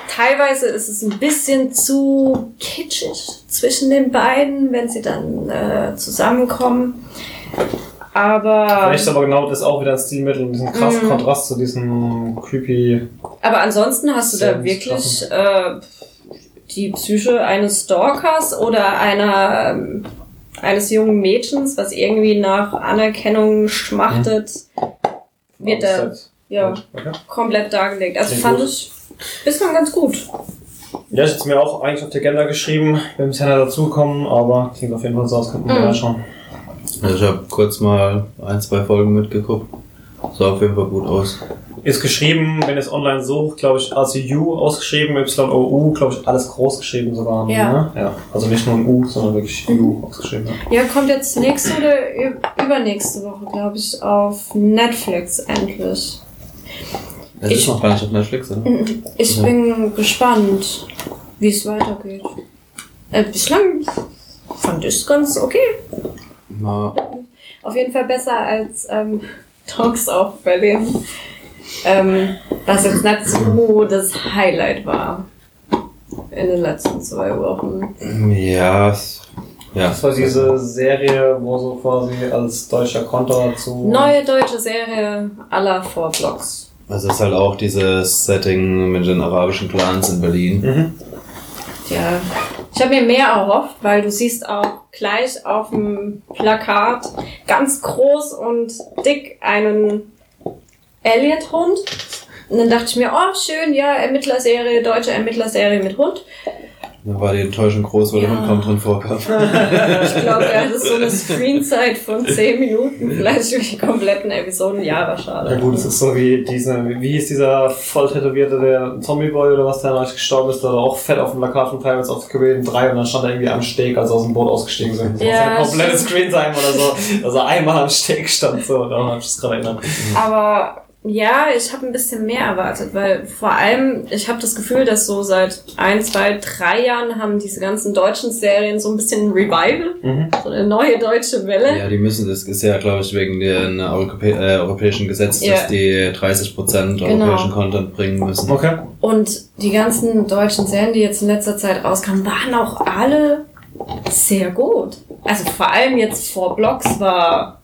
Teilweise ist es ein bisschen zu kitschig zwischen den beiden, wenn sie dann äh, zusammenkommen. Aber,
Vielleicht aber genau das auch wieder ein Stilmittel und diesen krassen
Mhm.
Kontrast zu diesem creepy.
aber ansonsten hast du da wirklich äh, die Psyche eines Stalkers oder einer ähm, eines jungen Mädchens, was irgendwie nach Anerkennung schmachtet, wird da ja,
Okay.
komplett dargelegt. Also fand
gut.
ich bislang ganz gut.
Ja, ich hätte mir auch eigentlich auf die Agenda geschrieben, bin bisher nicht dazugekommen, aber klingt auf jeden Fall so aus, könnten wir
Mhm.
mal schauen.
Also ich habe kurz mal ein, zwei Folgen mitgeguckt. Sah auf jeden Fall gut aus.
Ist geschrieben, wenn ihr es online sucht, glaube ich, als U ausgeschrieben, Y-O-U, glaube ich, alles groß geschrieben sogar.
Ja.
Ne? ja. Also nicht nur ein U, sondern wirklich U ausgeschrieben. Ja.
Ja, kommt jetzt nächste oder übernächste Woche, glaube ich, auf Netflix endlich.
Es
Ich-
ist noch gar nicht auf Netflix, oder?
Ich
Ja.
bin gespannt, wie es weitergeht. Äh, bislang fand ich es ganz okay.
Mal,
Auf jeden Fall besser als ähm, Dogs of Berlin. Ähm, was jetzt nicht so das Highlight war in den letzten zwei Wochen.
ja, es- ja.
Das war diese Serie, wo so quasi als deutscher Konter zu.
Neue deutsche Serie aller Vorblocks.
Also es ist halt auch dieses Setting mit den arabischen Clans in Berlin.
Mhm.
Ja, ich habe mir mehr erhofft, weil du siehst auch gleich auf dem Plakat ganz groß und dick einen Elliot-Hund. Und dann dachte ich mir, oh schön, ja, Ermittlerserie, deutsche Ermittlerserie mit Hund.
Da war die Enttäuschung groß, weil der
Ja.
Hund kaum drin vorkam.
Ich glaube, er hatte so eine Screenzeit von 10 Minuten, vielleicht durch die kompletten Episoden. Ja, war
Ja
schade.
gut, es ist so wie diese, wie hieß dieser voll tätowierte, der Zombie-Boy oder was, der neulich gestorben ist, der war auch fett auf dem Plakat von Pirates of the Caribbean 3 und dann stand er irgendwie am Steg, als er aus dem Boot ausgestiegen sind. Das
Ja,
war ein komplettes
stimmt.
Screen sein oder so, dass er einmal am Steg stand, so, daran hab ich das gerade erinnert.
Aber ja, ich habe ein bisschen mehr erwartet, weil vor allem, ich habe das Gefühl, dass so seit ein, zwei, drei Jahren haben diese ganzen deutschen Serien so ein bisschen ein Revival,
Mhm.
so eine neue deutsche Welle.
Ja, die müssen, das ist ja, glaube ich, wegen den Europä äh, europäischen Gesetz,
Ja.
dass die 30%
Genau.
europäischen Content bringen müssen.
Okay.
Und die ganzen deutschen Serien, die jetzt in letzter Zeit rauskamen, waren auch alle sehr gut. Also vor allem jetzt vor Blocks war.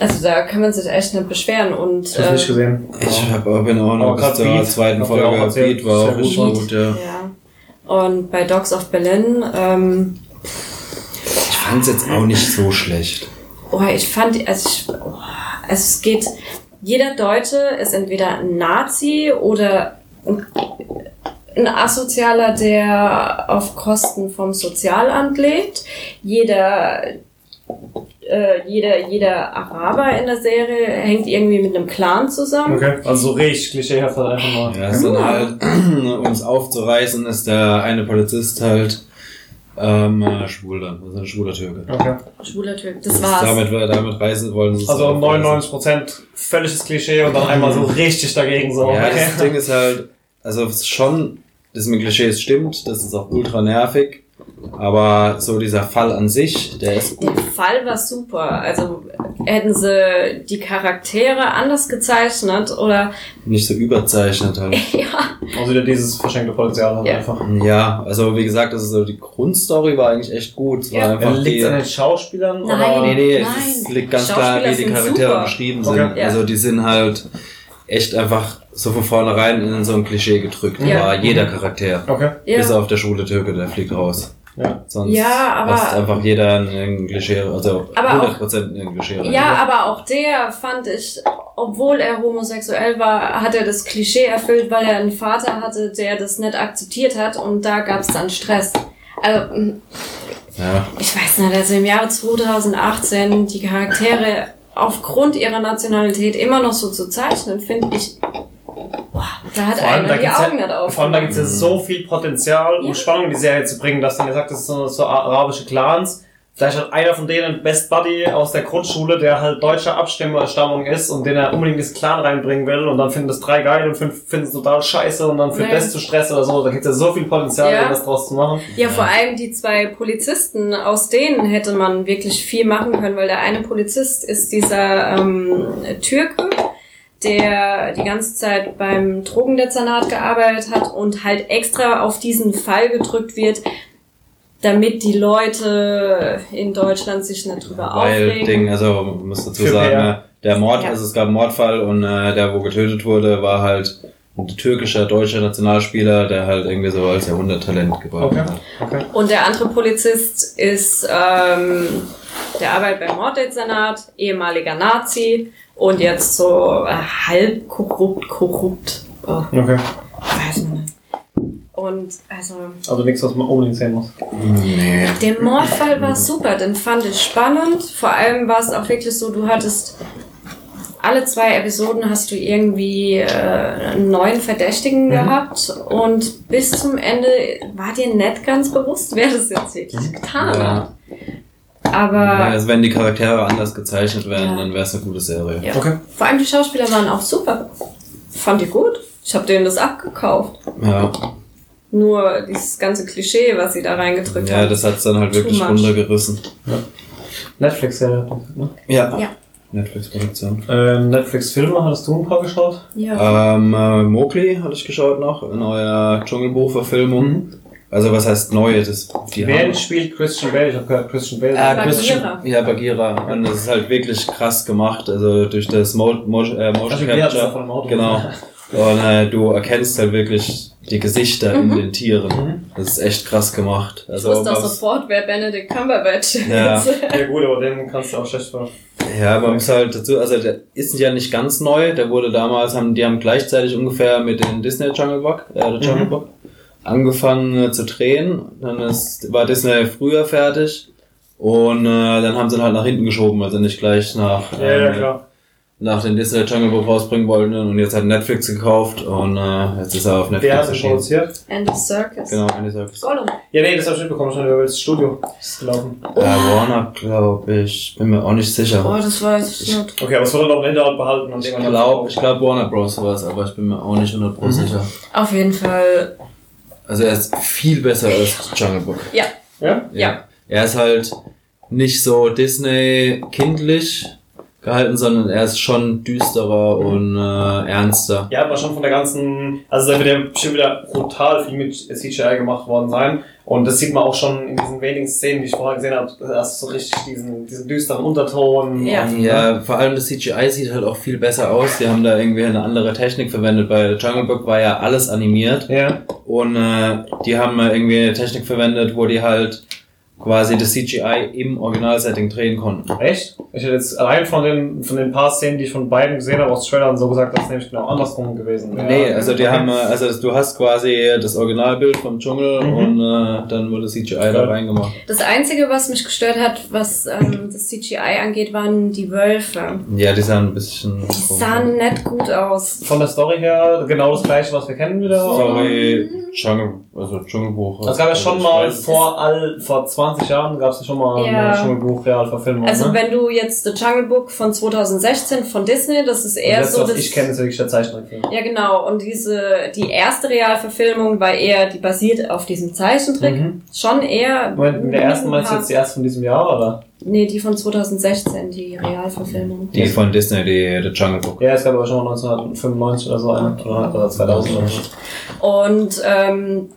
Also da kann man sich echt nicht beschweren. Und
Ich hab's nicht
äh,
gesehen.
Ich hab, aber bin auch noch bis zur
Beat,
zweiten
auch
Folge.
erzählt,
Beat war auch richtig
gut.
gut, ja.
ja. Und bei Dogs of Berlin, ähm,
Ich fand's jetzt auch nicht so schlecht.
oh, ich fand, also, ich, oh, also es geht, jeder Deutsche ist entweder ein Nazi oder ein, ein Asozialer, der auf Kosten vom Sozialamt lebt. Jeder, äh, jeder, jeder Araber in der Serie hängt irgendwie mit einem Clan zusammen.
Okay. Also so richtig klischeehaft halt einfach mal.
Ja, ist dann halt, um es aufzureißen, ist der eine Polizist halt ähm, äh, schwul dann. Das ist ein schwuler Türke.
Okay.
Schwuler Typ, das
Das
war's.
Damit, damit reisen wollen sie es
Also
aufreißen.
99% völliges Klischee und dann einmal so richtig dagegen so.
Ja,
okay.
das Ding ist halt, also schon, das mit Klischees stimmt, das ist auch ultra nervig. Aber so dieser Fall an sich, der ist
Der Fall war super. Also hätten sie die Charaktere anders gezeichnet oder
nicht so überzeichnet halt.
ja,
Also wieder dieses verschenkte Potenzial halt
Ja.
einfach.
Ja, also wie gesagt, das ist so, die Grundstory war eigentlich echt gut. Es war
Ja.
einfach
Liegt
die,
es an den Schauspielern?
Nein.
Oder?
Nee, nee,
Nein.
es liegt ganz klar, wie die Charaktere
super.
beschrieben sind.
Okay.
Ja.
Also die sind halt echt einfach so von vornherein in so ein Klischee gedrückt.
Ja.
War jeder Charakter.
Okay.
Bis
ja.
auf der schwule Türke, der fliegt raus.
Ja.
Sonst
Ja, aber-
passt einfach jeder in ein Klischee, also
Aber auch-
100% in ein Klischee rein.
Ja, aber auch der fand ich, obwohl er homosexuell war, hat er das Klischee erfüllt, weil er einen Vater hatte, der das nicht akzeptiert hat und da gab es dann Stress. Also,
Ja.
ich weiß nicht, also im Jahre 2018 die Charaktere aufgrund ihrer Nationalität immer noch so zu zeichnen, finde ich, boah, da hat einer
da
die Augen
ja,
nicht auf.
vor allem da gibt es ja so viel Potenzial, um
Ja.
Spannung in die Serie zu bringen, dass dann gesagt, das sind so, so arabische Clans. Vielleicht hat einer von denen Best Buddy aus der Grundschule, der halt deutscher Abstammung ist und den er unbedingt ins Clan reinbringen will und dann finden das drei geil und fünf finden es total scheiße und dann führt das zu Stress oder so. Da gibt es ja so viel Potenzial,
Ja.
was draus zu machen.
Ja, vor allem die zwei Polizisten, aus denen hätte man wirklich viel machen können, weil der eine Polizist ist dieser ähm, Türke, der die ganze Zeit beim Drogendezernat gearbeitet hat und halt extra auf diesen Fall gedrückt wird, damit die Leute in Deutschland sich nicht drüber
Weil
aufregen.
Ding, also man muss dazu
Für
sagen, ne, der Mord,
Ja.
also es gab einen Mordfall und äh, der, wo getötet wurde, war halt ein türkischer, deutscher Nationalspieler, der halt irgendwie so als Jahrhunderttalent gebracht
Okay.
hat.
Okay.
Und der andere Polizist ist, ähm, der arbeitet beim Morddezernat, ehemaliger Nazi und jetzt so äh, halb korrupt, korrupt. Oh,
Okay.
weiß man nicht. Und also,
Also nichts, was man unbedingt sehen muss.
Nee.
der Mordfall war super, den fand ich spannend. Vor allem war es auch wirklich so, du hattest alle zwei Episoden hast du irgendwie äh, einen neuen Verdächtigen gehabt und bis zum Ende war dir nicht ganz bewusst, wer das jetzt wirklich getan
Ja.
hat. Aber
Ja, also wenn die Charaktere anders gezeichnet werden,
Ja.
dann wäre es eine gute Serie.
Ja.
Okay.
Vor allem die Schauspieler waren auch super. Fand ich gut. Ich habe denen das abgekauft.
Ja,
Nur dieses ganze Klischee, was sie da reingedrückt
ja
haben.
das hat's dann halt wirklich
much.
runtergerissen.
Netflix-Serie. Ne?
Ja.
Ja.
Netflix-Produktion.
Äh, Netflix-Filme, hattest du ein paar geschaut?
ja.
Ähm, äh, Mowgli hatte ich geschaut noch, in eurer Dschungelbuch-Verfilmung. Also was heißt neu? Das, die
Wer
haben,
spielt Christian Bale? Ich habe gehört, Christian Bale.
Ah,
Bagheera.
Christian, ja, Bagheera. Und das ist halt wirklich krass gemacht. Also durch das Mo Mo äh, Motion
Also,
Capture.
von dem Auto?
Genau. Und äh, du erkennst halt wirklich die Gesichter in den Tieren.
Mhm.
Das ist echt krass gemacht.
Ich
Also
wusste auch sofort, wer Benedict Cumberbatch
Ja.
ist.
Ja gut, aber den kannst du auch schlecht ver...
Ja, man muss halt dazu, also der ist ja nicht ganz neu, der wurde damals, haben, die haben gleichzeitig ungefähr mit den Disney Jungle Book, äh, der Jungle
Mhm.
Book, angefangen äh, zu drehen. Dann ist, war Disney früher fertig und äh, dann haben sie ihn halt nach hinten geschoben, also nicht gleich nach,
Ja, ja,
ähm,
klar.
Nach den Disney Jungle Book rausbringen wollten und jetzt hat Netflix gekauft und äh, jetzt ist er auf Netflix
Wer hat den
erschienen.
produziert?
And the Circus.
Genau, Andy Serkis.
Gollum.
Ja, nee, das habe ich mitbekommen, schon über das Studio. Das ist gelaufen.
Äh, Warner, glaube ich, bin mir auch nicht sicher.
Oh, das weiß ich nicht.
Okay, aber es wurde noch im Hinterhalt behalten und
Ich
irgendwann
glaube, ich glaub Warner Bros. war es, aber ich bin mir auch nicht 100%
Mhm.
sicher.
Auf jeden Fall,
Also er ist viel besser als Jungle Book.
ja.
Ja?
Ja.
Er ist halt nicht so Disney kindlich gehalten, sondern er ist schon düsterer und äh, ernster.
Ja, aber schon von der ganzen, also da wird ja bestimmt wieder brutal viel mit CGI gemacht worden sein. Und das sieht man auch schon in diesen wenigen Szenen, die ich vorher gesehen habe. Da hast du so richtig diesen, diesen düsteren Unterton.
Ja.
Und,
Ja, vor allem das CGI sieht halt auch viel besser aus. Die haben da irgendwie eine andere Technik verwendet. Bei Jungle Book war ja alles animiert
Ja.
und äh, die haben irgendwie eine Technik verwendet, wo die halt quasi das CGI im Originalsetting drehen konnten.
Echt? Ich hätte jetzt allein von den, von den paar Szenen, die ich von beiden gesehen habe aus Trailern, so gesagt, dass es nämlich genau andersrum gewesen wäre.
Nee, also die
Okay.
haben, äh, also das, du hast quasi das Originalbild vom Dschungel
Mhm.
und äh, dann wurde CGI da
Ja.
reingemacht.
Das Einzige, was mich gestört hat, was ähm, das CGI angeht, waren die Wölfe.
Ja, die sahen ein bisschen
Die sahen nicht gut aus.
Von der Story her genau das gleiche, was wir kennen wieder. oder?
Jungle, also Dschungelbuch.
Es gab ja schon mal
weiß-
vor all, vor 20 Jahren gab es ja schon mal
Ja.
eine Dschungelbuch-Realverfilmung.
Also
ne?
wenn du jetzt The Jungle Book von 2016 von Disney, das ist eher
das,
so
was
das...
ich kenne, ist wirklich der Zeichentrickfilm.
Ja, genau. Und diese, die erste Realverfilmung war eher, die basiert auf diesem Zeichentrick.
Mhm.
Schon eher.
Moment, mit der ersten meinst du jetzt die erste von diesem Jahr, oder?
Nee, die von 2016, die Realverfilmung.
Die von Disney, die The Jungle Book.
Ja, es gab aber schon mal 1995 oder so eine. Oder, oder 2000 oder so.
Und ähm,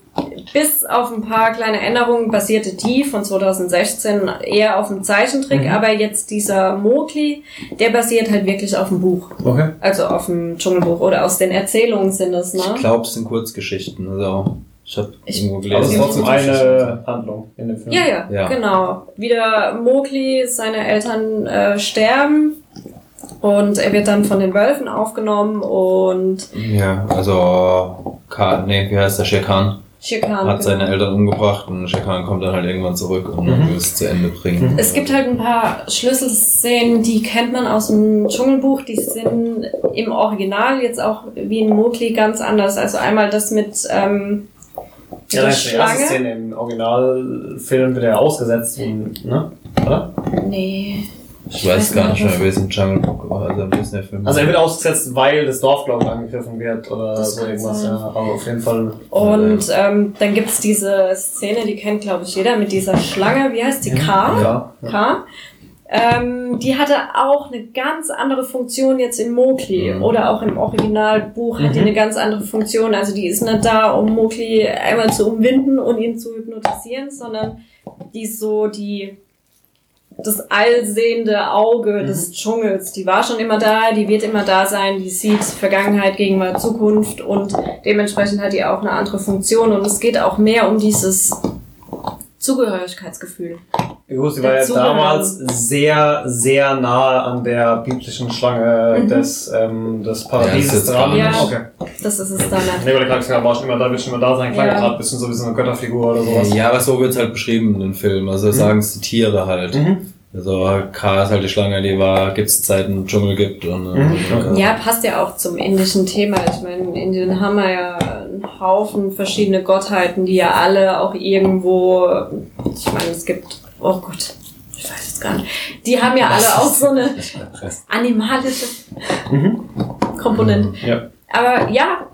bis auf ein paar kleine Änderungen basierte die von 2016 eher auf dem Zeichentrick,
Mhm.
aber jetzt dieser Mowgli, der basiert halt wirklich auf dem Buch.
Okay.
Also auf dem Dschungelbuch oder aus den Erzählungen sind es, ne?
Ich glaube, es sind Kurzgeschichten. Also, ich habe irgendwo gelesen.
ist trotzdem eine Handlung in dem Film.
Ja, ja,
Ja.
genau. Wieder Mowgli, seine Eltern äh, sterben und er wird dann von den Wölfen aufgenommen und
Ja, also, Khan, nee, wie heißt der? Shekan
Schikan.
hat seine
genau.
Eltern umgebracht und Shekan kommt dann halt irgendwann zurück und
Mhm.
will es zu Ende bringen.
Es gibt halt ein paar Schlüsselszenen, die kennt man aus dem Dschungelbuch, die sind im Original jetzt auch wie in Mowgli ganz anders. Also einmal das mit, ähm, mit
Ja,
der
das ist die erste. Szene im Originalfilm wird er ausgesetzt, und, ne? Oder?
Nee.
Ich weiß gar nicht mehr, wie es im Jungle Book war, also im Disney-Film.
Also er wird ausgesetzt, weil das Dorf, glaube ich, angegriffen wird oder
Das
so irgendwas,
sein.
ja. Aber auf jeden Fall.
Und ähm, dann gibt's diese Szene, die kennt, glaube ich, jeder, mit dieser Schlange. Wie heißt die? K?
Ja.
K. Ähm, die hatte auch eine ganz andere Funktion jetzt in Mowgli
Mhm.
oder auch im Originalbuch hat die
Mhm.
eine ganz andere Funktion. Also die ist nicht da, um Mowgli einmal zu umwinden und ihn zu hypnotisieren, sondern die ist so die das allsehende Auge des Dschungels. Die war schon immer da, die wird immer da sein, die sieht Vergangenheit, Gegenwart, Zukunft und dementsprechend hat die auch eine andere Funktion und es geht auch mehr um dieses Zugehörigkeitsgefühl.
Gut, sie war ja damals sehr, sehr nahe an der biblischen Schlange
Mhm.
des, ähm, des
Ja,
Paradieses
das ist
dran.
nicht.
Okay.
Das ist es dann. nicht.
Nee, weil der Charakter war schon immer da, wird schon immer da sein. Klang
Ja.
gerade ein bisschen so wie so eine Götterfigur oder sowas.
Ja, aber so wird's halt beschrieben in den Film. Also sagen es die Tiere halt.
Mhm.
Also K ist halt die Schlange, die war, gibt's Zeiten im Dschungel gibt und äh,
Mhm.
äh,
Ja, passt ja auch zum indischen Thema. Ich meine, in Indien haben wir ja einen Haufen verschiedene Gottheiten, die ja alle auch irgendwo, ich meine, es gibt, oh Gott, ich weiß es gar nicht, die haben ja alle auch so eine animalische
Mhm.
Komponente.
Ja.
Aber ja,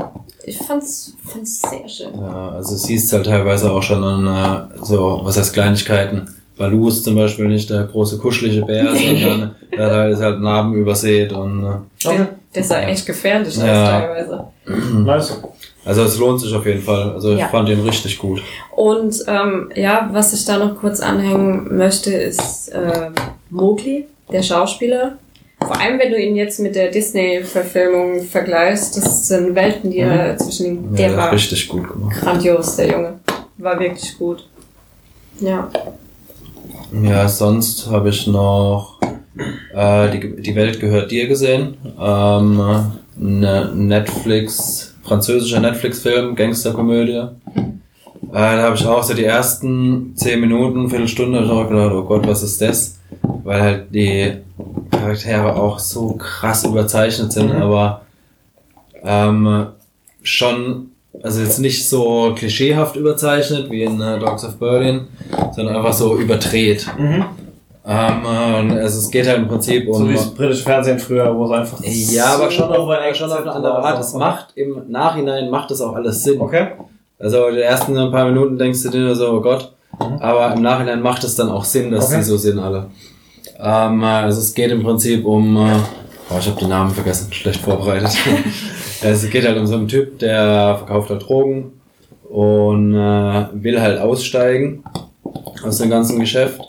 ich fand's, fand's sehr schön.
Ja, also siehst halt teilweise auch schon an äh, so, was heißt Kleinigkeiten. Balu ist zum Beispiel nicht der große kuschelige Bär, sondern er hat halt, ist halt Narben übersät und äh,
Okay.
Der sah echt gefährlich aus
Ja.
teilweise.
Nice.
Also es lohnt sich auf jeden Fall. Also ich
Ja.
fand ihn richtig gut.
Und ähm, ja, was ich da noch kurz anhängen möchte, ist ähm, Mowgli, der Schauspieler. Vor allem, wenn du ihn jetzt mit der Disney-Verfilmung vergleichst, das sind Welten, die er zwischen ihm.
Ja,
Der
der
war
richtig gut gemacht.
grandios, der Junge. War wirklich gut. Ja.
Ja, sonst habe ich noch äh, die, die Welt gehört dir gesehen. Ähm, eine Netflix, französischer Netflix-Film, Gangsterkomödie. Äh, da habe ich auch so die ersten zehn Minuten, Viertelstunde hab ich auch gedacht, oh Gott, was ist das? Weil halt die Charaktere auch so krass überzeichnet sind,
Mhm.
aber ähm, schon, also jetzt nicht so klischeehaft überzeichnet wie in äh, Dogs of Berlin, sondern einfach so überdreht.
Mhm.
Ähm, äh, also es geht halt im Prinzip um.
So wie das britische Fernsehen früher, wo es einfach.
ja, aber schon auf, schon auf eine andere Art. Es macht im Nachhinein macht es auch alles Sinn.
Okay.
Also die ersten ein paar Minuten denkst du dir nur so, oh Gott.
Mhm.
Aber im Nachhinein macht es dann auch Sinn, dass
Okay.
die so sind alle. Ähm, äh, also es geht im Prinzip um, äh, oh, ich habe die Namen vergessen, schlecht vorbereitet. es geht halt um so einen Typ, der verkauft halt Drogen und äh, will halt aussteigen aus dem ganzen Geschäft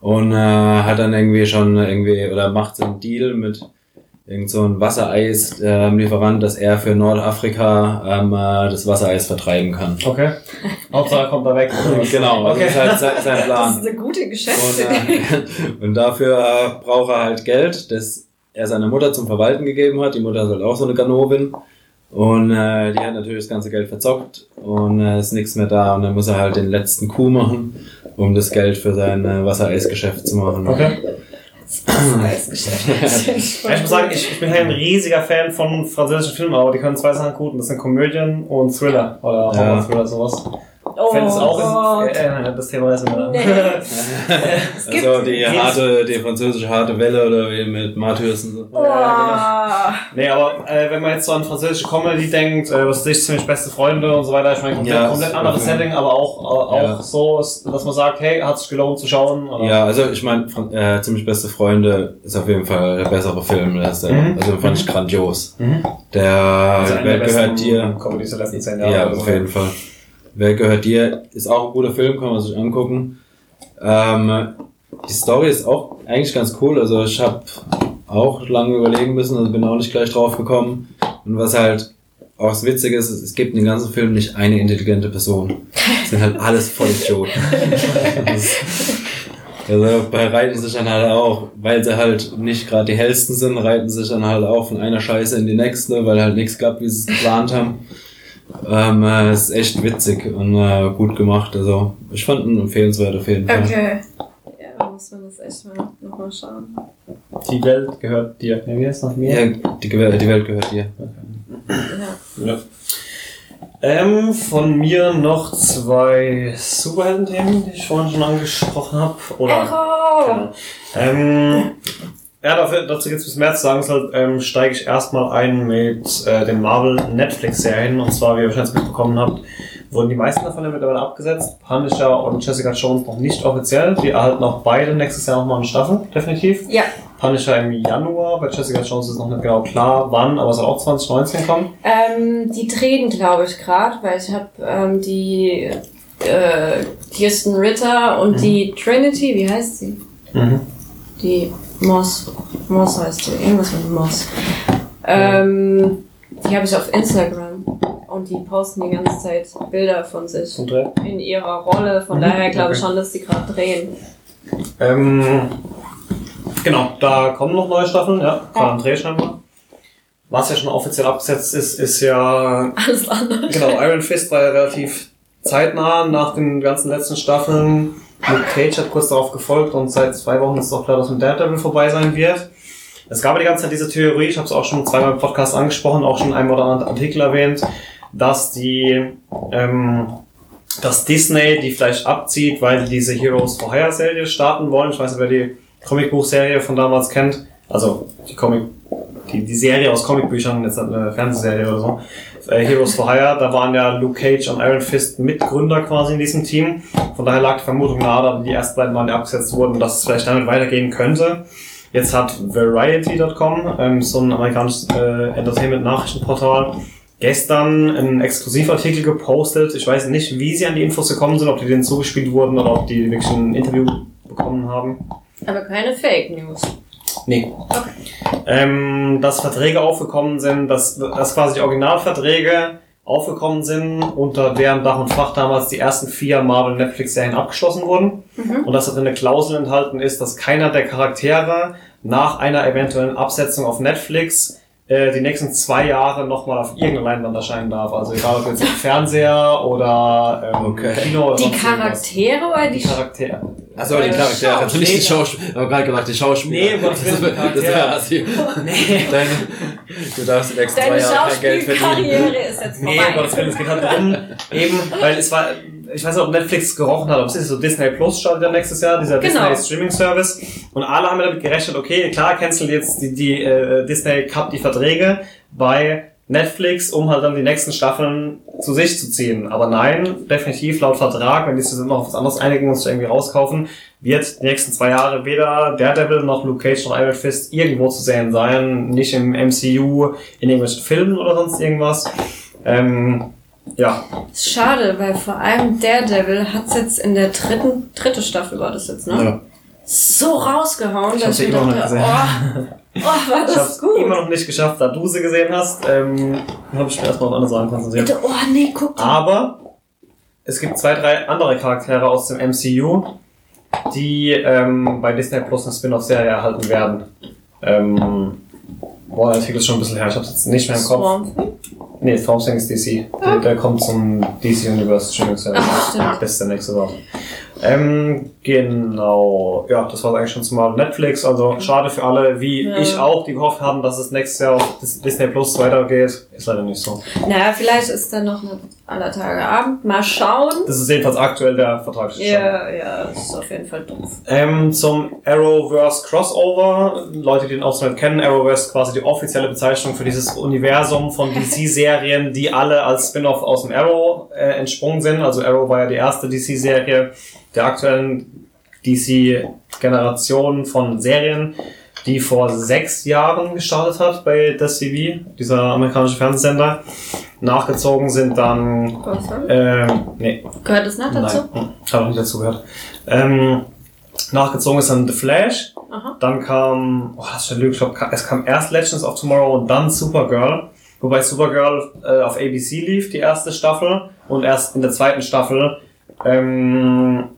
und äh, hat dann irgendwie schon irgendwie oder macht so einen Deal mit irgend so ein Wassereis-Lieferant, dass er für Nordafrika ähm, äh, das Wassereis vertreiben kann.
Okay. Hauptsache kommt er weg.
Genau, das
Okay.
ist halt sein, sein
Das
Plan.
ist eine gute
Und,
Geschäftsidee.
äh, und dafür äh, braucht er halt Geld, das er seiner Mutter zum Verwalten gegeben hat. Die Mutter ist halt auch so eine Ganovin. Und äh, die hat natürlich das ganze Geld verzockt und äh, ist nichts mehr da. Und dann muss er halt den letzten Coup machen, um das Geld für sein äh, Wassereisgeschäft zu machen.
Okay.
Eisgeschäft.
Ja, ich muss sagen, ich, ich bin ein riesiger Fan von französischen Filmen, aber die können zwei Sachen gut und das sind Komödien und Thriller oder
Ja.
Horror-Thriller, sowas.
Oh
Fan ist auch
Gott.
äh, äh, das Thema ist mir
Nee.
Also die harte, die französische harte Welle oder wie mit Matthäus und so.
Oh.
Nee, aber äh, wenn man jetzt so an französische Comedy denkt, äh, was sich ziemlich beste Freunde und so weiter, ich meine, komplett,
Ja,
komplett anderes
okay.
Setting, aber auch, äh, auch
Ja.
so, dass man sagt, hey, hat sich gelohnt zu schauen. Oder?
Ja, also ich meine, äh, ziemlich beste Freunde ist auf jeden Fall der bessere Film. Ist der,
Mhm.
Also fand ich grandios.
Mhm.
Der
Also der
Welt gehört dir.
Comedies der letzten zehn Jahre.
Ja,
oder so.
auf jeden Fall. Wer gehört dir? Ist auch ein guter Film, kann man sich angucken. Ähm, die Story ist auch eigentlich ganz cool. Also ich habe auch lange überlegen müssen, also bin auch nicht gleich drauf gekommen. Und was halt auch das Witzige ist, es gibt in den ganzen Film nicht eine intelligente Person. Es sind halt alles Vollidioten. Also bei reiten sich dann halt auch, weil sie halt nicht gerade die hellsten sind, reiten sich dann halt auch von einer Scheiße in die nächste, weil halt nichts klappt, wie sie es geplant haben. Ähm, äh, es ist echt witzig und äh, gut gemacht. Also ich fand ihn empfehlenswert auf jeden Fall.
Okay. Ja, da muss man das echt mal nochmal schauen.
Die Welt gehört dir. Nee, wie heißt noch mir?
Ja, die, Gew- die Welt gehört dir.
Ja.
Ja. Ähm, von mir noch zwei Superhelden-Themen, die ich vorhin schon angesprochen habe. Oder
Echo!
Genau. Ähm, ja, dafür, dazu gibt es bis mehr zu sagen. Deshalb ähm, steige ich erstmal ein mit äh, den Marvel-Netflix-Serien. Und zwar, wie ihr wahrscheinlich mitbekommen habt, wurden die meisten davon ja mittlerweile abgesetzt. Punisher und Jessica Jones noch nicht offiziell. Die erhalten auch beide nächstes Jahr nochmal eine Staffel, definitiv.
Ja,
Punisher im Januar. Bei Jessica Jones ist noch nicht genau klar, wann, aber es soll auch 2019 kommen.
ähm, die drehen, glaube ich, gerade, weil ich habe ähm, die äh, Kirsten Ritter und die Trinity, wie heißt sie?
Mhm.
Die Moss. Moss heißt sie. Irgendwas mit Moss. Ähm, die habe ich auf Instagram. Und die posten die ganze Zeit Bilder von sich in ihrer Rolle. Von
Mhm,
daher glaube ich
okay.
schon, dass die gerade drehen.
Ähm, genau, da kommen noch neue Staffeln, ja, gerade am Dreh scheinbar. Was ja schon offiziell abgesetzt ist, ist ja,
Alles andere.
genau, Iron Fist war ja relativ zeitnah nach den ganzen letzten Staffeln. Luke Cage hat kurz darauf gefolgt und seit zwei Wochen ist auch klar, dass mit Daredevil vorbei sein wird. Es gab ja die ganze Zeit diese Theorie, ich habe es auch schon zweimal im Podcast angesprochen, auch schon in einem oder anderen Artikel erwähnt, dass die, ähm, dass Disney die vielleicht abzieht, weil die diese Heroes for Hire Serie starten wollen. Ich weiß nicht, wer die Comicbuchserie von damals kennt. Also die Comic, die, die Serie aus Comicbüchern, jetzt eine Fernsehserie oder so. Äh, Heroes for Hire, da waren ja Luke Cage und Iron Fist Mitgründer quasi in diesem Team. Von daher lag die Vermutung nahe, da die ersten beiden Male abgesetzt wurden, dass es vielleicht damit weitergehen könnte. Jetzt hat Variety.com, ähm, so ein amerikanisches äh, Entertainment-Nachrichtenportal, gestern einen Exklusivartikel gepostet. Ich weiß nicht, wie sie an die Infos gekommen sind, ob die denen zugespielt wurden oder ob die wirklich ein Interview bekommen haben.
Aber keine Fake News.
Nee. Ähm, dass Verträge aufgekommen sind, dass, dass quasi die Originalverträge aufgekommen sind, unter deren Dach und Fach damals die ersten vier Marvel-Netflix-Serien abgeschlossen wurden. Und dass da drin eine Klausel enthalten ist, dass keiner der Charaktere nach einer eventuellen Absetzung auf Netflix äh, die nächsten zwei Jahre nochmal auf irgendeiner Leinwand erscheinen darf. Also egal ob jetzt im Fernseher oder ähm,
Okay.
Kino oder
Die
sonst irgendwas.
Charaktere oder
Die
die
Charaktere.
Achso, die Charaktere, also nicht die Schauspieler. Ich habe gerade gedacht, die Schauspieler.
Nee, Gottes Willen, die
das
Charaktere.
wäre assi.
Nee.
Deine, du darfst die nächsten zwei
Deine
Jahre kein Geld verdienen.
Schauspielkarriere ist jetzt
Nee, um
vorbei.
Gottes Willen, es geht halt darum, eben, weil es war, ich weiß nicht, ob Netflix gerochen hat, ob es ist so Disney Plus startet ja nächstes Jahr, dieser
Genau.
Disney Streaming Service. Und alle haben damit gerechnet, okay, klar, cancel jetzt die, die äh, Disney Cup die Verträge bei Netflix, um halt dann die nächsten Staffeln zu sich zu ziehen. Aber nein, definitiv laut Vertrag, wenn die sich noch auf was anderes einigen und sich irgendwie rauskaufen, wird die nächsten zwei Jahre weder Daredevil noch Luke Cage noch Iron Fist irgendwo zu sehen sein. Nicht im MCU, in irgendwelchen Filmen oder sonst irgendwas. Ähm, ja,
Ist Schade, weil vor allem Daredevil hat's jetzt in der dritten, dritte Staffel war das jetzt, ne?
Ja.
So rausgehauen,
Ich
dass ich mir
immer noch
dachte,
nicht
oh, oh, war
ich
das
hab's
gut.
immer noch nicht geschafft, da du sie gesehen hast. Ähm, habe ich mich erstmal auf andere Sachen konzentriert.
Bitte, oh nee, guck dir.
Aber es gibt zwei, drei andere Charaktere aus dem MCU, die ähm, bei Disney Plus eine Spin-off-Serie erhalten werden. Ähm, boah, der Artikel ist schon ein bisschen her, ich hab's jetzt nicht mehr im Kopf.
Swamp?
Nee, Thing ist DC. Der, der kommt zum DC Universe Streaming Service.
Ach, stimmt.
Das ist der nächste Wort. Ähm, genau. Ja, das war eigentlich schon zumal Netflix. Also schade für alle, wie
Ja.
ich auch, die gehofft haben, dass es nächstes Jahr auf Dis- Disney Plus weitergeht. Ist leider nicht so.
Naja, vielleicht ist dann noch eine aller Tage Abend. Mal schauen.
Das ist jedenfalls aktuell der Stand.
Ja, ja, das ist auf jeden Fall doof.
Ähm, zum Arrowverse Crossover. Leute, die den auch so nicht kennen, Arrowverse ist quasi die offizielle Bezeichnung für dieses Universum von DC-Serien, die alle als Spin-off aus dem Arrow äh, entsprungen sind. Also Arrow war ja die erste DC-Serie der aktuellen DC-Generation von Serien, die vor sechs Jahren gestartet hat bei This TV, dieser amerikanische Fernsehsender. Nachgezogen sind dann,
Gotham?
ähm, nee,
Gehört es nicht dazu?
Nein, hm, ich habe noch nicht dazu gehört. Ähm, nachgezogen ist dann The Flash.
Aha.
Dann kam, oh, das ist schon lüge, ich glaub, ka- es kam erst Legends of Tomorrow und dann Supergirl. Wobei Supergirl äh, auf ABC lief, die erste Staffel. Und erst in der zweiten Staffel ähm,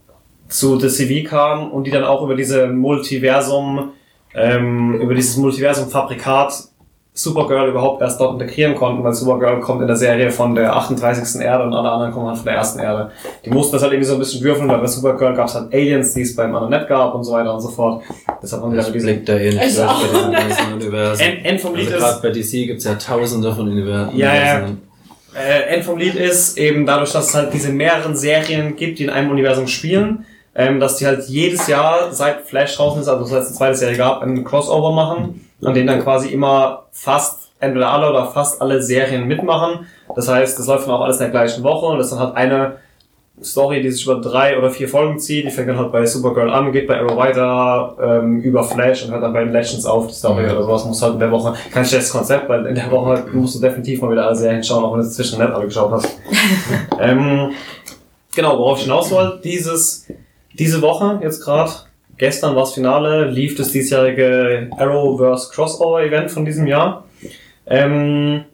zu The CV kam und die dann auch über diese Multiversum, ähm, über dieses Multiversum-Fabrikat Supergirl überhaupt erst dort integrieren konnten, weil Supergirl kommt in der Serie von der 38. Erde und alle anderen kommen halt von der ersten Erde. Die mussten das halt irgendwie so ein bisschen würfeln, weil bei Supergirl gab es halt Aliens, die es beim anderen nicht gab und so weiter und so fort. Deshalb haben halt diese
blick da eh nicht
Ich auch
bei diesen ganzen Universen.
End, End vom Lied
Also
ist,
gerade bei DC gibt's ja tausende von Universen.
Ja, ja. äh, End vom Lied ist eben dadurch, dass es halt diese mehreren Serien gibt, die in einem Universum spielen, ähm, dass die halt jedes Jahr, seit Flash draußen ist, also seit es eine zweite Serie gab, einen Crossover machen, an denen dann quasi immer fast entweder alle oder fast alle Serien mitmachen. Das heißt, das läuft dann auch alles in der gleichen Woche und das dann halt eine Story, die sich über drei oder vier Folgen zieht. Die fängt dann halt bei Supergirl an, geht bei Arrow weiter, ähm, über Flash und hört dann bei den Legends auf, die Story
Mhm.
oder sowas. Muss halt in der Woche, kein schlechtes Konzept, weil in der Woche musst du definitiv mal wieder alle Serien schauen, auch wenn du es zwischen nicht alle geschaut hast. ähm, genau, worauf ich hinaus wollte, dieses, diese Woche, jetzt gerade, gestern war das Finale, lief das diesjährige Arrowverse Crossover Event von diesem Jahr. Ähm,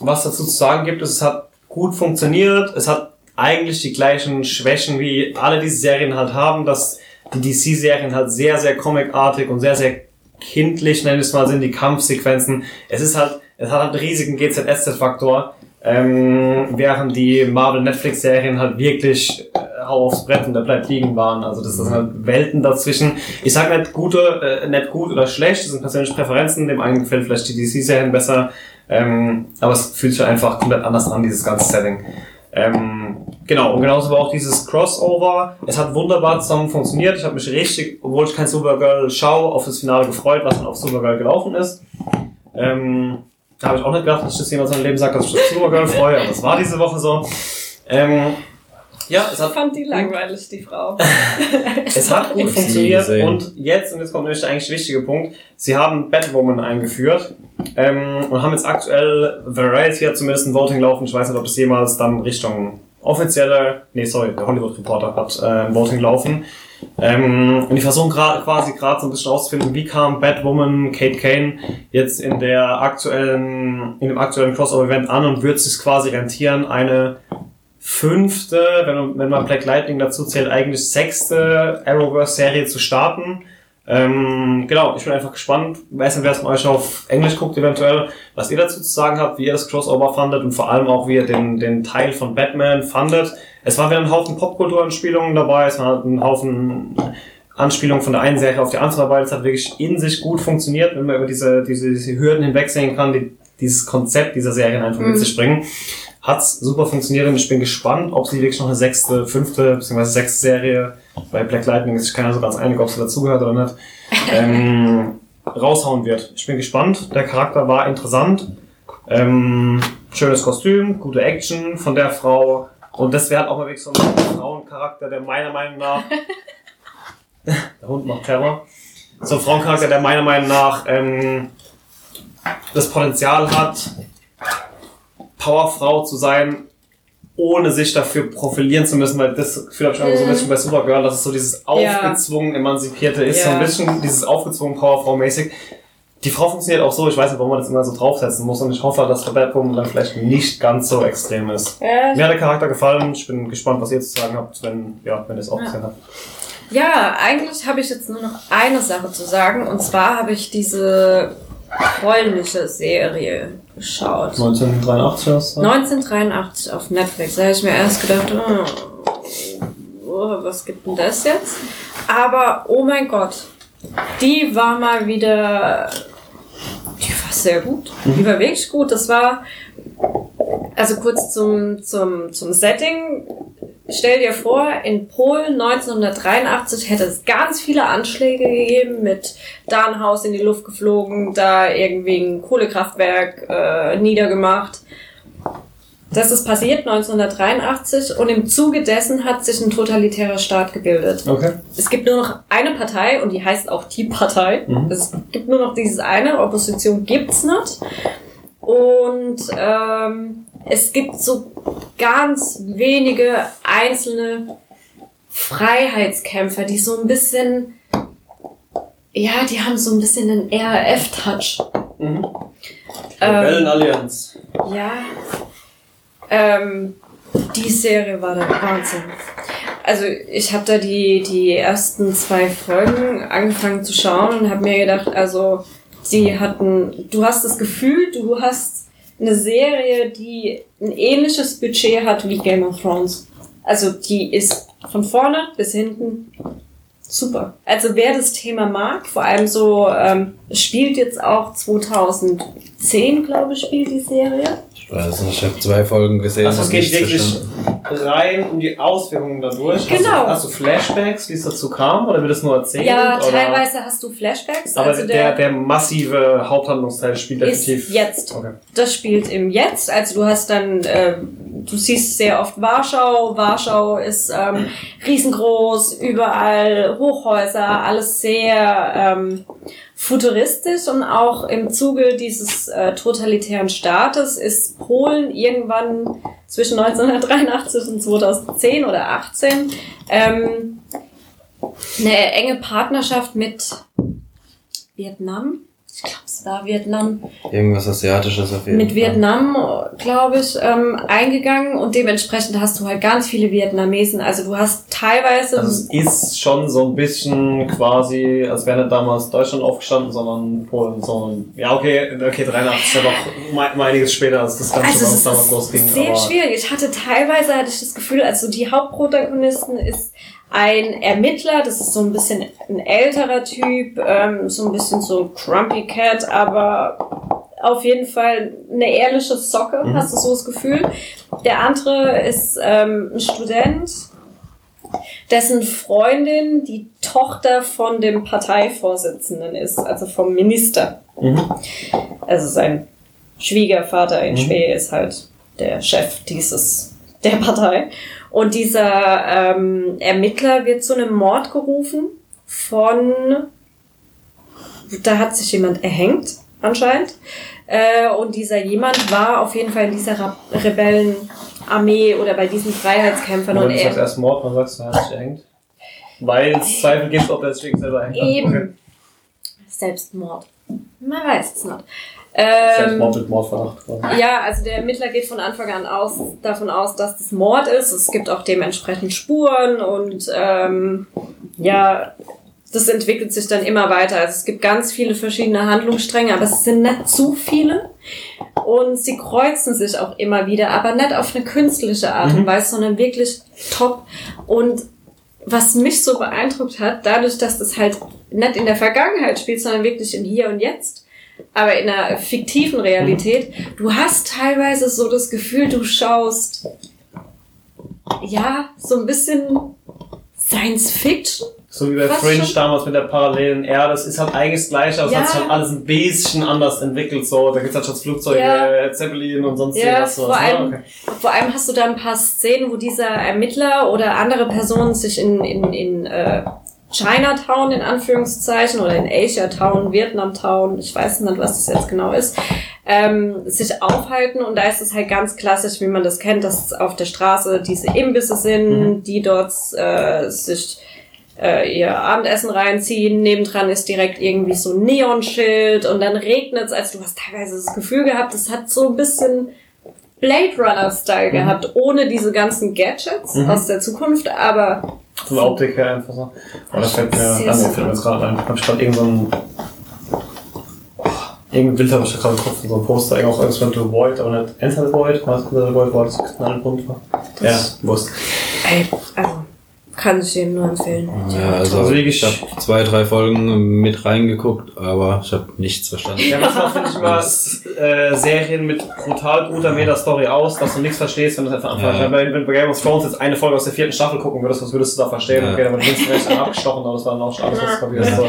was dazu zu sagen gibt, ist, es hat gut funktioniert, es hat eigentlich die gleichen Schwächen, wie alle diese Serien halt haben, dass die DC-Serien halt sehr, sehr comicartig und sehr, sehr kindlich, nenne ich es mal, sind die Kampfsequenzen. Es ist halt, es hat halt einen riesigen GZSZ-Faktor, ähm, während die Marvel-Netflix-Serien halt wirklich hau aufs Brett und der bleibt liegen waren. Also das sind halt Welten dazwischen. Ich sag nicht gute, äh, nicht gut oder schlecht, das sind persönliche Präferenzen. Dem einen gefällt vielleicht die DC-Serien besser, ähm, aber es fühlt sich einfach komplett anders an, dieses ganze Setting. Ähm, genau, und genauso war auch dieses Crossover. Es hat wunderbar zusammen funktioniert. Ich habe mich richtig, obwohl ich kein Supergirl schaue, auf das Finale gefreut, was dann auf Supergirl gelaufen ist. Ähm, da habe ich auch nicht gedacht, dass ich das jemals in meinem Leben sagt, dass ich auf Supergirl freue, aber das war diese Woche so. Ähm, ja, es
Ich
hat
fand die langweilig, die Frau.
es hat gut funktioniert und jetzt, und jetzt kommt nämlich der eigentlich wichtige Punkt, sie haben Batwoman eingeführt ähm, und haben jetzt aktuell, Variety hat zumindest ein Voting laufen, ich weiß nicht, ob es jemals dann Richtung offizielle, nee, sorry, der Hollywood Reporter hat äh, ein Voting laufen. Ähm, und die versuchen gra quasi gerade so ein bisschen rauszufinden, wie kam Batwoman, Kate Kane jetzt in der aktuellen, in dem aktuellen Crossover-Event an und wird es sich quasi rentieren, eine fünfte, wenn, man- wenn man Black Lightning dazu zählt, eigentlich sechste Arrowverse-Serie zu starten. Ähm, genau, ich bin einfach gespannt. Ich weiß nicht, wer es von euch auf Englisch guckt, eventuell, was ihr dazu zu sagen habt, wie ihr das Crossover fandet und vor allem auch, wie ihr den, den Teil von Batman fandet. Es war wieder ein Haufen Popkulturanspielungen dabei, es war ein Haufen Anspielungen von der einen Serie auf die andere dabei. Das hat wirklich in sich gut funktioniert, wenn man über diese, diese, diese Hürden hinwegsehen kann, die dieses Konzept dieser Serien einfach mit
Mhm.
sich bringen. Hat's super funktioniert und ich bin gespannt, ob sie wirklich noch eine sechste, fünfte, beziehungsweise sechste Serie bei Black Lightning ist sich keiner so ganz einig, ob sie dazugehört oder nicht, ähm, raushauen wird. Ich bin gespannt. Der Charakter war interessant. Ähm, schönes Kostüm, gute Action von der Frau. Und das wäre halt auch mal wirklich so ein Frauencharakter, der meiner Meinung nach. der Hund macht Terror. So ein Frauencharakter, der meiner Meinung nach ähm, das Potenzial hat, Powerfrau zu sein, ohne sich dafür profilieren zu müssen, weil das Gefühl habe ich immer so ein bisschen bei Supergirl, dass es so dieses aufgezwungen Emanzipierte ist, so ein
Ja.
bisschen dieses aufgezwungen Powerfrau-mäßig. Die Frau funktioniert auch so, ich weiß nicht, warum man das immer so draufsetzen muss und ich hoffe, dass Batwoman dann vielleicht nicht ganz so extrem ist.
Ja,
Mir hat der Charakter gefallen, ich bin gespannt, was ihr zu sagen habt, wenn, ja, wenn ihr es auch
Ja.
gesehen habt.
Ja, eigentlich habe ich jetzt nur noch eine Sache zu sagen. Und zwar habe ich diese polnische Serie geschaut.
1983 hast du?
1983 auf Netflix. Da habe ich mir erst gedacht, oh, oh, was gibt denn das jetzt? Aber oh mein Gott, die war mal wieder, die war sehr gut. Die war wirklich gut. Das war, also kurz zum, zum, zum Setting. Stell dir vor, in Polen 1983 hätte es ganz viele Anschläge gegeben mit da ein Haus in die Luft geflogen, da irgendwie ein Kohlekraftwerk äh, niedergemacht. Das ist passiert 1983 und im Zuge dessen hat sich ein totalitärer Staat gebildet.
Okay.
Es gibt nur noch eine Partei und die heißt auch die Partei.
Mhm.
Es gibt nur noch dieses eine, Opposition gibt's nicht. Und ähm, es gibt so ganz wenige einzelne Freiheitskämpfer, die so ein bisschen, ja, die haben so ein bisschen einen RAF-Touch.
Mhm.
Ähm,
Rebellenallianz.
ja. Ähm, die Serie war der Wahnsinn. Also ich habe da die, die ersten zwei Folgen angefangen zu schauen und habe mir gedacht, also sie hatten, du hast das Gefühl, du hast eine Serie, die ein ähnliches Budget hat wie Game of Thrones. Also die ist von vorne bis hinten super. Also wer das Thema mag, vor allem so, ähm, spielt jetzt auch 2010, glaube ich, spielt die Serie.
Ich weiß nicht, ich habe zwei Folgen gesehen.
Also es geht wirklich rein um die Auswirkungen dadurch.
Genau.
Hast du, hast du Flashbacks, wie es dazu kam, oder wird es nur erzählt?
Ja,
oder?
teilweise hast du Flashbacks.
Aber
also
der, der massive Haupthandlungsteil spielt definitiv.
jetzt.
Okay.
Das spielt im Jetzt. Also du hast dann, äh, du siehst sehr oft Warschau. Warschau ist ähm, riesengroß, überall Hochhäuser, alles sehr ähm, futuristisch und auch im Zuge dieses äh, totalitären Staates ist Polen irgendwann zwischen 1983 und 2010 oder 18 ähm, eine enge Partnerschaft mit Vietnam. Ich glaube, es war Vietnam
Irgendwas Asiatisches auf jeden
mit
Fall.
Vietnam, glaube ich, ähm, eingegangen und dementsprechend hast du halt ganz viele Vietnamesen. Also du hast teilweise
Also es ist schon so ein bisschen quasi, als wäre nicht damals Deutschland aufgestanden, sondern Polen, sondern ja okay, okay, 83 ist ja doch einiges später als das Ganze
Also
bei
es
uns damals
ist
losging.
sehr
aber
schwierig. Ich hatte teilweise hatte ich das Gefühl, also die Hauptprotagonisten ist ein Ermittler, das ist so ein bisschen ein älterer Typ, ähm, so ein bisschen so Crumpy Cat, aber auf jeden Fall eine ehrliche Socke,
Mhm.
hast du so das Gefühl. Der andere ist ähm, ein Student, dessen Freundin die Tochter von dem Parteivorsitzenden ist, also vom Minister.
Mhm.
Also sein Schwiegervater in
Mhm.
Spee ist halt der Chef dieses der Partei. Und dieser ähm, Ermittler wird zu einem Mord gerufen von da hat sich jemand erhängt anscheinend. Äh, und dieser jemand war auf jeden Fall in dieser Rebellenarmee oder bei diesen Freiheitskämpfern.
Wenn
Und
du sagst
er,
erst Mord, dann sagst du, er hat sich erhängt. Weil es Zweifel gibt, ob er sich selber erhängt hat.
Eben. Selbstmord. Man weiß es nicht. Ähm,
Selbstmord mit Mordverdacht. quasi.
Ja, also der Ermittler geht von Anfang an aus, davon aus, dass das Mord ist. Es gibt auch dementsprechend Spuren und ähm, ja, das entwickelt sich dann immer weiter. Also es gibt ganz viele verschiedene Handlungsstränge, aber es sind nicht zu viele. Und sie kreuzen sich auch immer wieder, aber nicht auf eine künstliche Art und
Mhm.
Weise, sondern wirklich top. Und was mich so beeindruckt hat, dadurch, dass das halt nicht in der Vergangenheit spielt, sondern wirklich im Hier und Jetzt, aber in einer fiktiven Realität, du hast teilweise so das Gefühl, du schaust, ja, so ein bisschen Science Fiction.
So wie bei
Fast
Fringe
schon.
damals mit der parallelen Erde. Das ist halt eigentlich das Gleiche, aber
Ja.
es hat sich halt alles ein bisschen anders entwickelt. So, da gibt's halt schon Flugzeuge,
Ja.
Zeppelin und sonst
Ja,
irgendwas.
vor
sowas, ne?
allem,
Okay.
vor allem hast du da ein paar Szenen, wo dieser Ermittler oder andere Personen sich in, in, in äh, Chinatown in Anführungszeichen oder in Asia Town, Vietnam Town, ich weiß nicht, was das jetzt genau ist, ähm, sich aufhalten und da ist es halt ganz klassisch, wie man das kennt, dass auf der Straße diese Imbisse sind, die dort äh, sich äh, ihr Abendessen reinziehen. Nebendran ist direkt irgendwie so ein Neonschild und dann regnet es. Also du hast teilweise das Gefühl gehabt, es hat so ein bisschen Blade Runner-Style gehabt, ohne diese ganzen Gadgets
Mhm.
aus der Zukunft, aber
Von der Optik her einfach so. Oh, das fällt mir,
super.
fällt mir jetzt gerade ein. Ich hab gerade irgend so ein, irgendein Bild habe ich da gerade im Kopf, so ein Poster, irgendwas irgendwas mit The Void, aber nicht Enter the Void, was The Void war, das knallbunt war. Ja, Wurst.
ey, also kann ich jedem nur empfehlen.
Ja, also,
Also
ich
wirklich-
habe zwei, drei Folgen mit reingeguckt, aber ich habe nichts verstanden.
Ja, manchmal finde ich immer äh, Serien mit brutal guter Meta-Story aus, dass du nichts verstehst, wenn du das einfach
Ja.
anfängst. Wenn, wenn du bei Game of Thrones jetzt eine Folge aus der vierten Staffel gucken würdest, was würdest du da verstehen?
Ja.
Okay, dann und rechts einer abgestochen, aber das war dann auch schon alles, was du kapierst. So.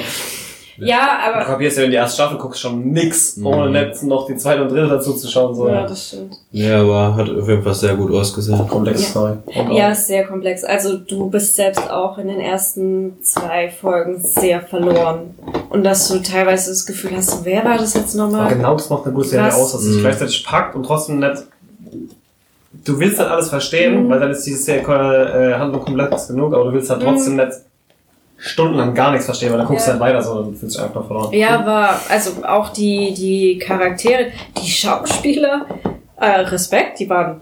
Ja,
Du
aber.
kapierst ja, wenn du die erste Staffel guckst, schon nix,
Mhm.
ohne nicht noch die zweite und dritte dazu zu schauen. So.
Ja, das stimmt.
Ja, aber hat auf jeden Fall sehr gut ausgesehen.
Komplexe
Ja.
Story.
Ja, ist sehr komplex. Also du bist selbst auch in den ersten zwei Folgen sehr verloren. Und dass du teilweise das Gefühl hast, wer war das jetzt
Aber
nochmal?
genau das macht eine gute Serie aus, dass es
Mhm.
gleichzeitig packt und trotzdem nicht. Du willst halt alles verstehen,
Mhm.
weil dann ist diese Serie, äh, Handlung komplex genug, aber du willst halt trotzdem nicht stundenlang gar nichts verstehen, weil dann guckst
Ja.
du halt weiter so und fühlst dich einfach verloren.
Ja, aber also auch die, die Charaktere, die Schauspieler, äh, Respekt, die waren.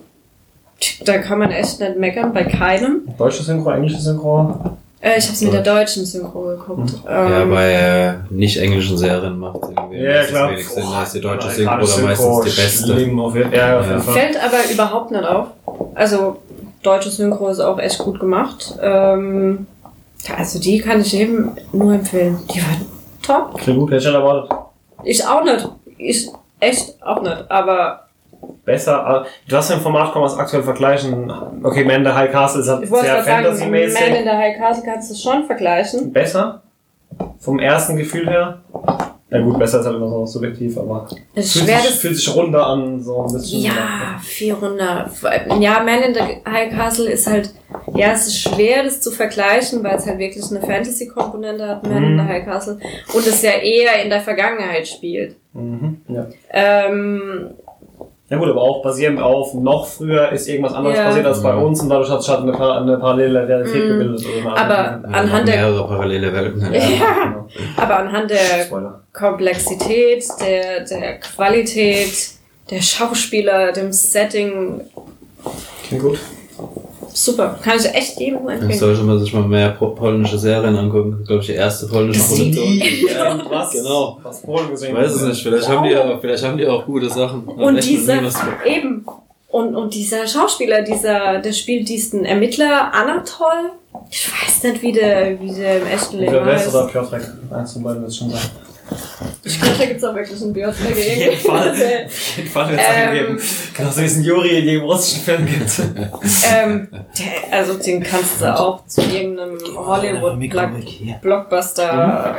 Da kann man echt nicht meckern bei keinem.
Deutsche Synchro, englische Synchro.
Äh, ich habe es mit der deutschen Synchro geguckt.
Ja,
Ähm,
bei äh, nicht englischen Serien macht es irgendwie
Ja, klar.
wenig Sinn. Da ist die deutsche Synchro dann meistens die beste.
auf jeden, ja, auf jeden
Ja.
Fall.
Fällt aber überhaupt nicht auf. Also, deutsche Synchro ist auch echt gut gemacht. Ähm, also, die kann ich jedem nur empfehlen. Die war top.
Klingt gut, hätte ich nicht erwartet.
Ich auch nicht. Ich echt auch nicht. Aber
Besser, du hast ja im Format, kann man es aktuell vergleichen. Okay, Man in the High Castle ist halt sehr
sagen, Man
fantasy-mäßig.
in the High Castle kannst du schon vergleichen.
Besser? Vom ersten Gefühl her? Ja gut, besser ist halt immer so subjektiv, aber
Es
fühlt
schwer,
sich, fühlt sich runder an, so ein bisschen.
Ja, 400. Ja, Man in the High Castle ist halt, ja, es ist schwer, das zu vergleichen, weil es halt wirklich eine Fantasy-Komponente hat, Man in
Mhm.
the High Castle. Und es ja eher in der Vergangenheit spielt.
Mhm, ja.
Ähm,
Ja gut, aber auch basierend auf noch früher ist irgendwas anderes
Ja.
passiert als bei
Ja.
uns und dadurch hat sich halt eine, Par- eine parallele Realität
Mhm.
gebildet. Oder eine
Aber-
Ja,
Anhand der-
mehrere parallele Welten.
Ja.
genau.
aber anhand der
Spoiler.
Komplexität, der, der Qualität, der Schauspieler, dem Setting,
Klingt gut.
Super. Kann ich echt jedem empfehlen.
sollte man sich mal mehr po- polnische Serien angucken. Glaube ich, die erste polnische Produktion.
was?
Genau.
Was Polen gesehen.
Ich weiß es nicht, vielleicht haben die auch, vielleicht haben die auch gute Sachen.
Und dieser, eben, und, und dieser Schauspieler, dieser, der spielt diesen Ermittler Anatol. Ich weiß nicht, wie der, wie der im echten Leben heißt.
oder Piotrek. Eins von beiden wird es schon sein.
Ich glaube, da gibt's auch wirklich einen Biotrek.
Auf jeden Fall. Auf jeden Fall wird es
Ähm.
einen geben. Genauso wie es einen Juri in jedem russischen Film gibt.
ähm, der, also den kannst du auch zu irgendeinem Hollywood-Blockbuster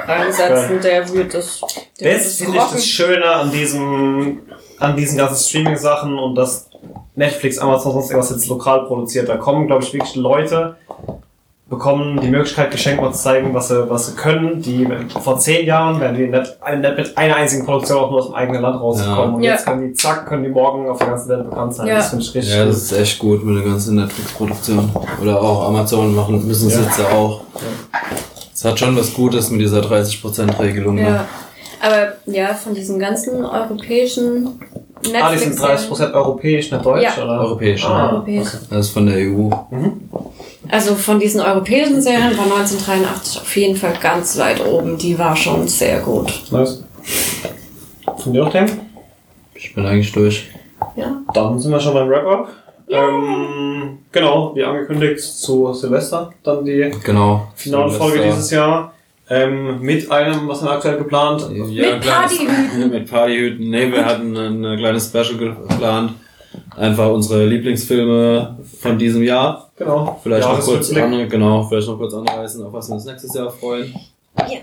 reinsetzen, der wird das, der
Das
das
finde ich das Schöne an diesem, an diesen ganzen Streaming-Sachen und dass Netflix, Amazon, sonst irgendwas jetzt lokal produziert. Da kommen, glaube ich, wirklich Leute, bekommen die Möglichkeit geschenkt, mal zu zeigen, was sie, was sie können. Die vor zehn Jahren wären die nicht, nicht mit einer einzigen Produktion auch nur aus dem eigenen Land rausgekommen.
Ja.
Und
Ja.
jetzt können die, zack, können die morgen auf der ganzen Welt bekannt sein.
Ja.
Das finde ich richtig
Ja, das ist echt gut mit der ganzen Netflix-Produktion. Oder auch Amazon machen, müssen es
Ja.
jetzt ja auch. Es hat schon was Gutes mit dieser 30%-Regelung.
Ja.
Ne?
Aber ja, von diesen ganzen europäischen
Ah, die sind
Netflix.
30% europäisch, nicht deutsch,
Ja.
oder?
Europäisch,
Ah.
Europäisch.
Das ist von der EU.
Also von diesen europäischen Serien war 1983 auf jeden Fall ganz weit oben. Die war schon sehr gut.
Nice. Von dir noch, Tim?
Ich bin eigentlich durch.
Ja.
Dann sind wir schon beim Wrap-Up. Ähm, genau, wie angekündigt zu Silvester, dann die
Genau.
finale Folge dieses Jahr. Ähm, mit einem, was haben wir aktuell geplant?
Ja,
Mit Partyhüten.
mit Partyhüten. Nee, wir hatten ein kleines Special geplant. Einfach unsere Lieblingsfilme von diesem Jahr.
Genau.
Vielleicht noch kurz an, genau, vielleicht noch kurz anreißen, auf was wir uns nächstes Jahr freuen.
Ja.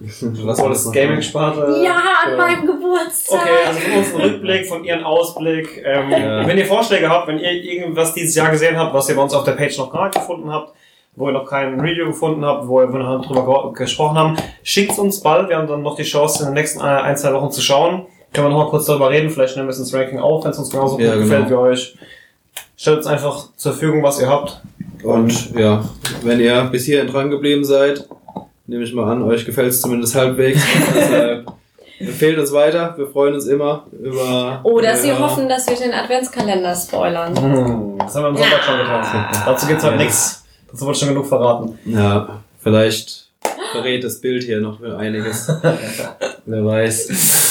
Was
Vor das Gaming-Sparte.
Ja, an
Äh,
meinem Geburtstag.
Okay, also von uns ein Rückblick, von Ihren Ausblick. Ähm,
Ja.
Wenn ihr Vorschläge habt, wenn ihr irgendwas dieses Jahr gesehen habt, was ihr bei uns auf der Page noch gar nicht gefunden habt, wo ihr noch kein Review gefunden habt, wo wir noch drüber ge- gesprochen haben, schickt uns bald. Wir haben dann noch die Chance, in den nächsten äh, ein, zwei Wochen zu schauen. Können wir noch mal kurz darüber reden. Vielleicht nehmen wir es ins Ranking auf, wenn es uns genauso
Ja,
gut
genau.
gefällt wie euch. Stellt uns einfach zur Verfügung, was ihr habt.
Und ja, wenn ihr bis hierhin dran geblieben seid, nehme ich mal an, euch gefällt es zumindest halbwegs. Deshalb empfehlt uns weiter. Wir freuen uns immer über.
Oder sie
ja,
hoffen, dass wir den Adventskalender spoilern.
Hm, Das haben wir am Sonntag schon getan. Dazu gibt's halt
Ja.
nichts. Dazu wurde schon genug verraten.
Ja, vielleicht verrät das Bild hier noch für einiges. Wer weiß.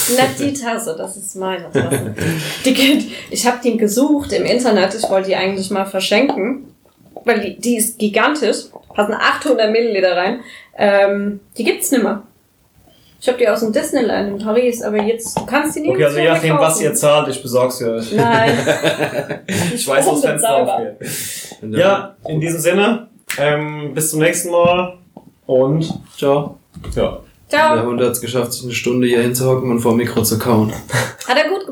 Nicht die Tasse, das ist meine Tasse. Die, geht- ich habe die gesucht im Internet, ich wollte die eigentlich mal verschenken, weil die, die ist gigantisch, passen 800 Milliliter rein. Ähm, die gibt's nimmer. Ich habe die aus dem Disneyland in Paris, aber jetzt du kannst die nicht
Okay, also je nachdem, was ihr zahlt, ich besorg's für euch.
Nein.
Ich weiß, wo das Fenster aufgeht. Ja, in diesem Sinne, ähm, bis zum nächsten Mal und
Ciao.
ja.
Der
Ciao.
Hund hat es geschafft, sich eine Stunde hier hinzuhocken und vor dem Mikro zu kauen.
Hat er gut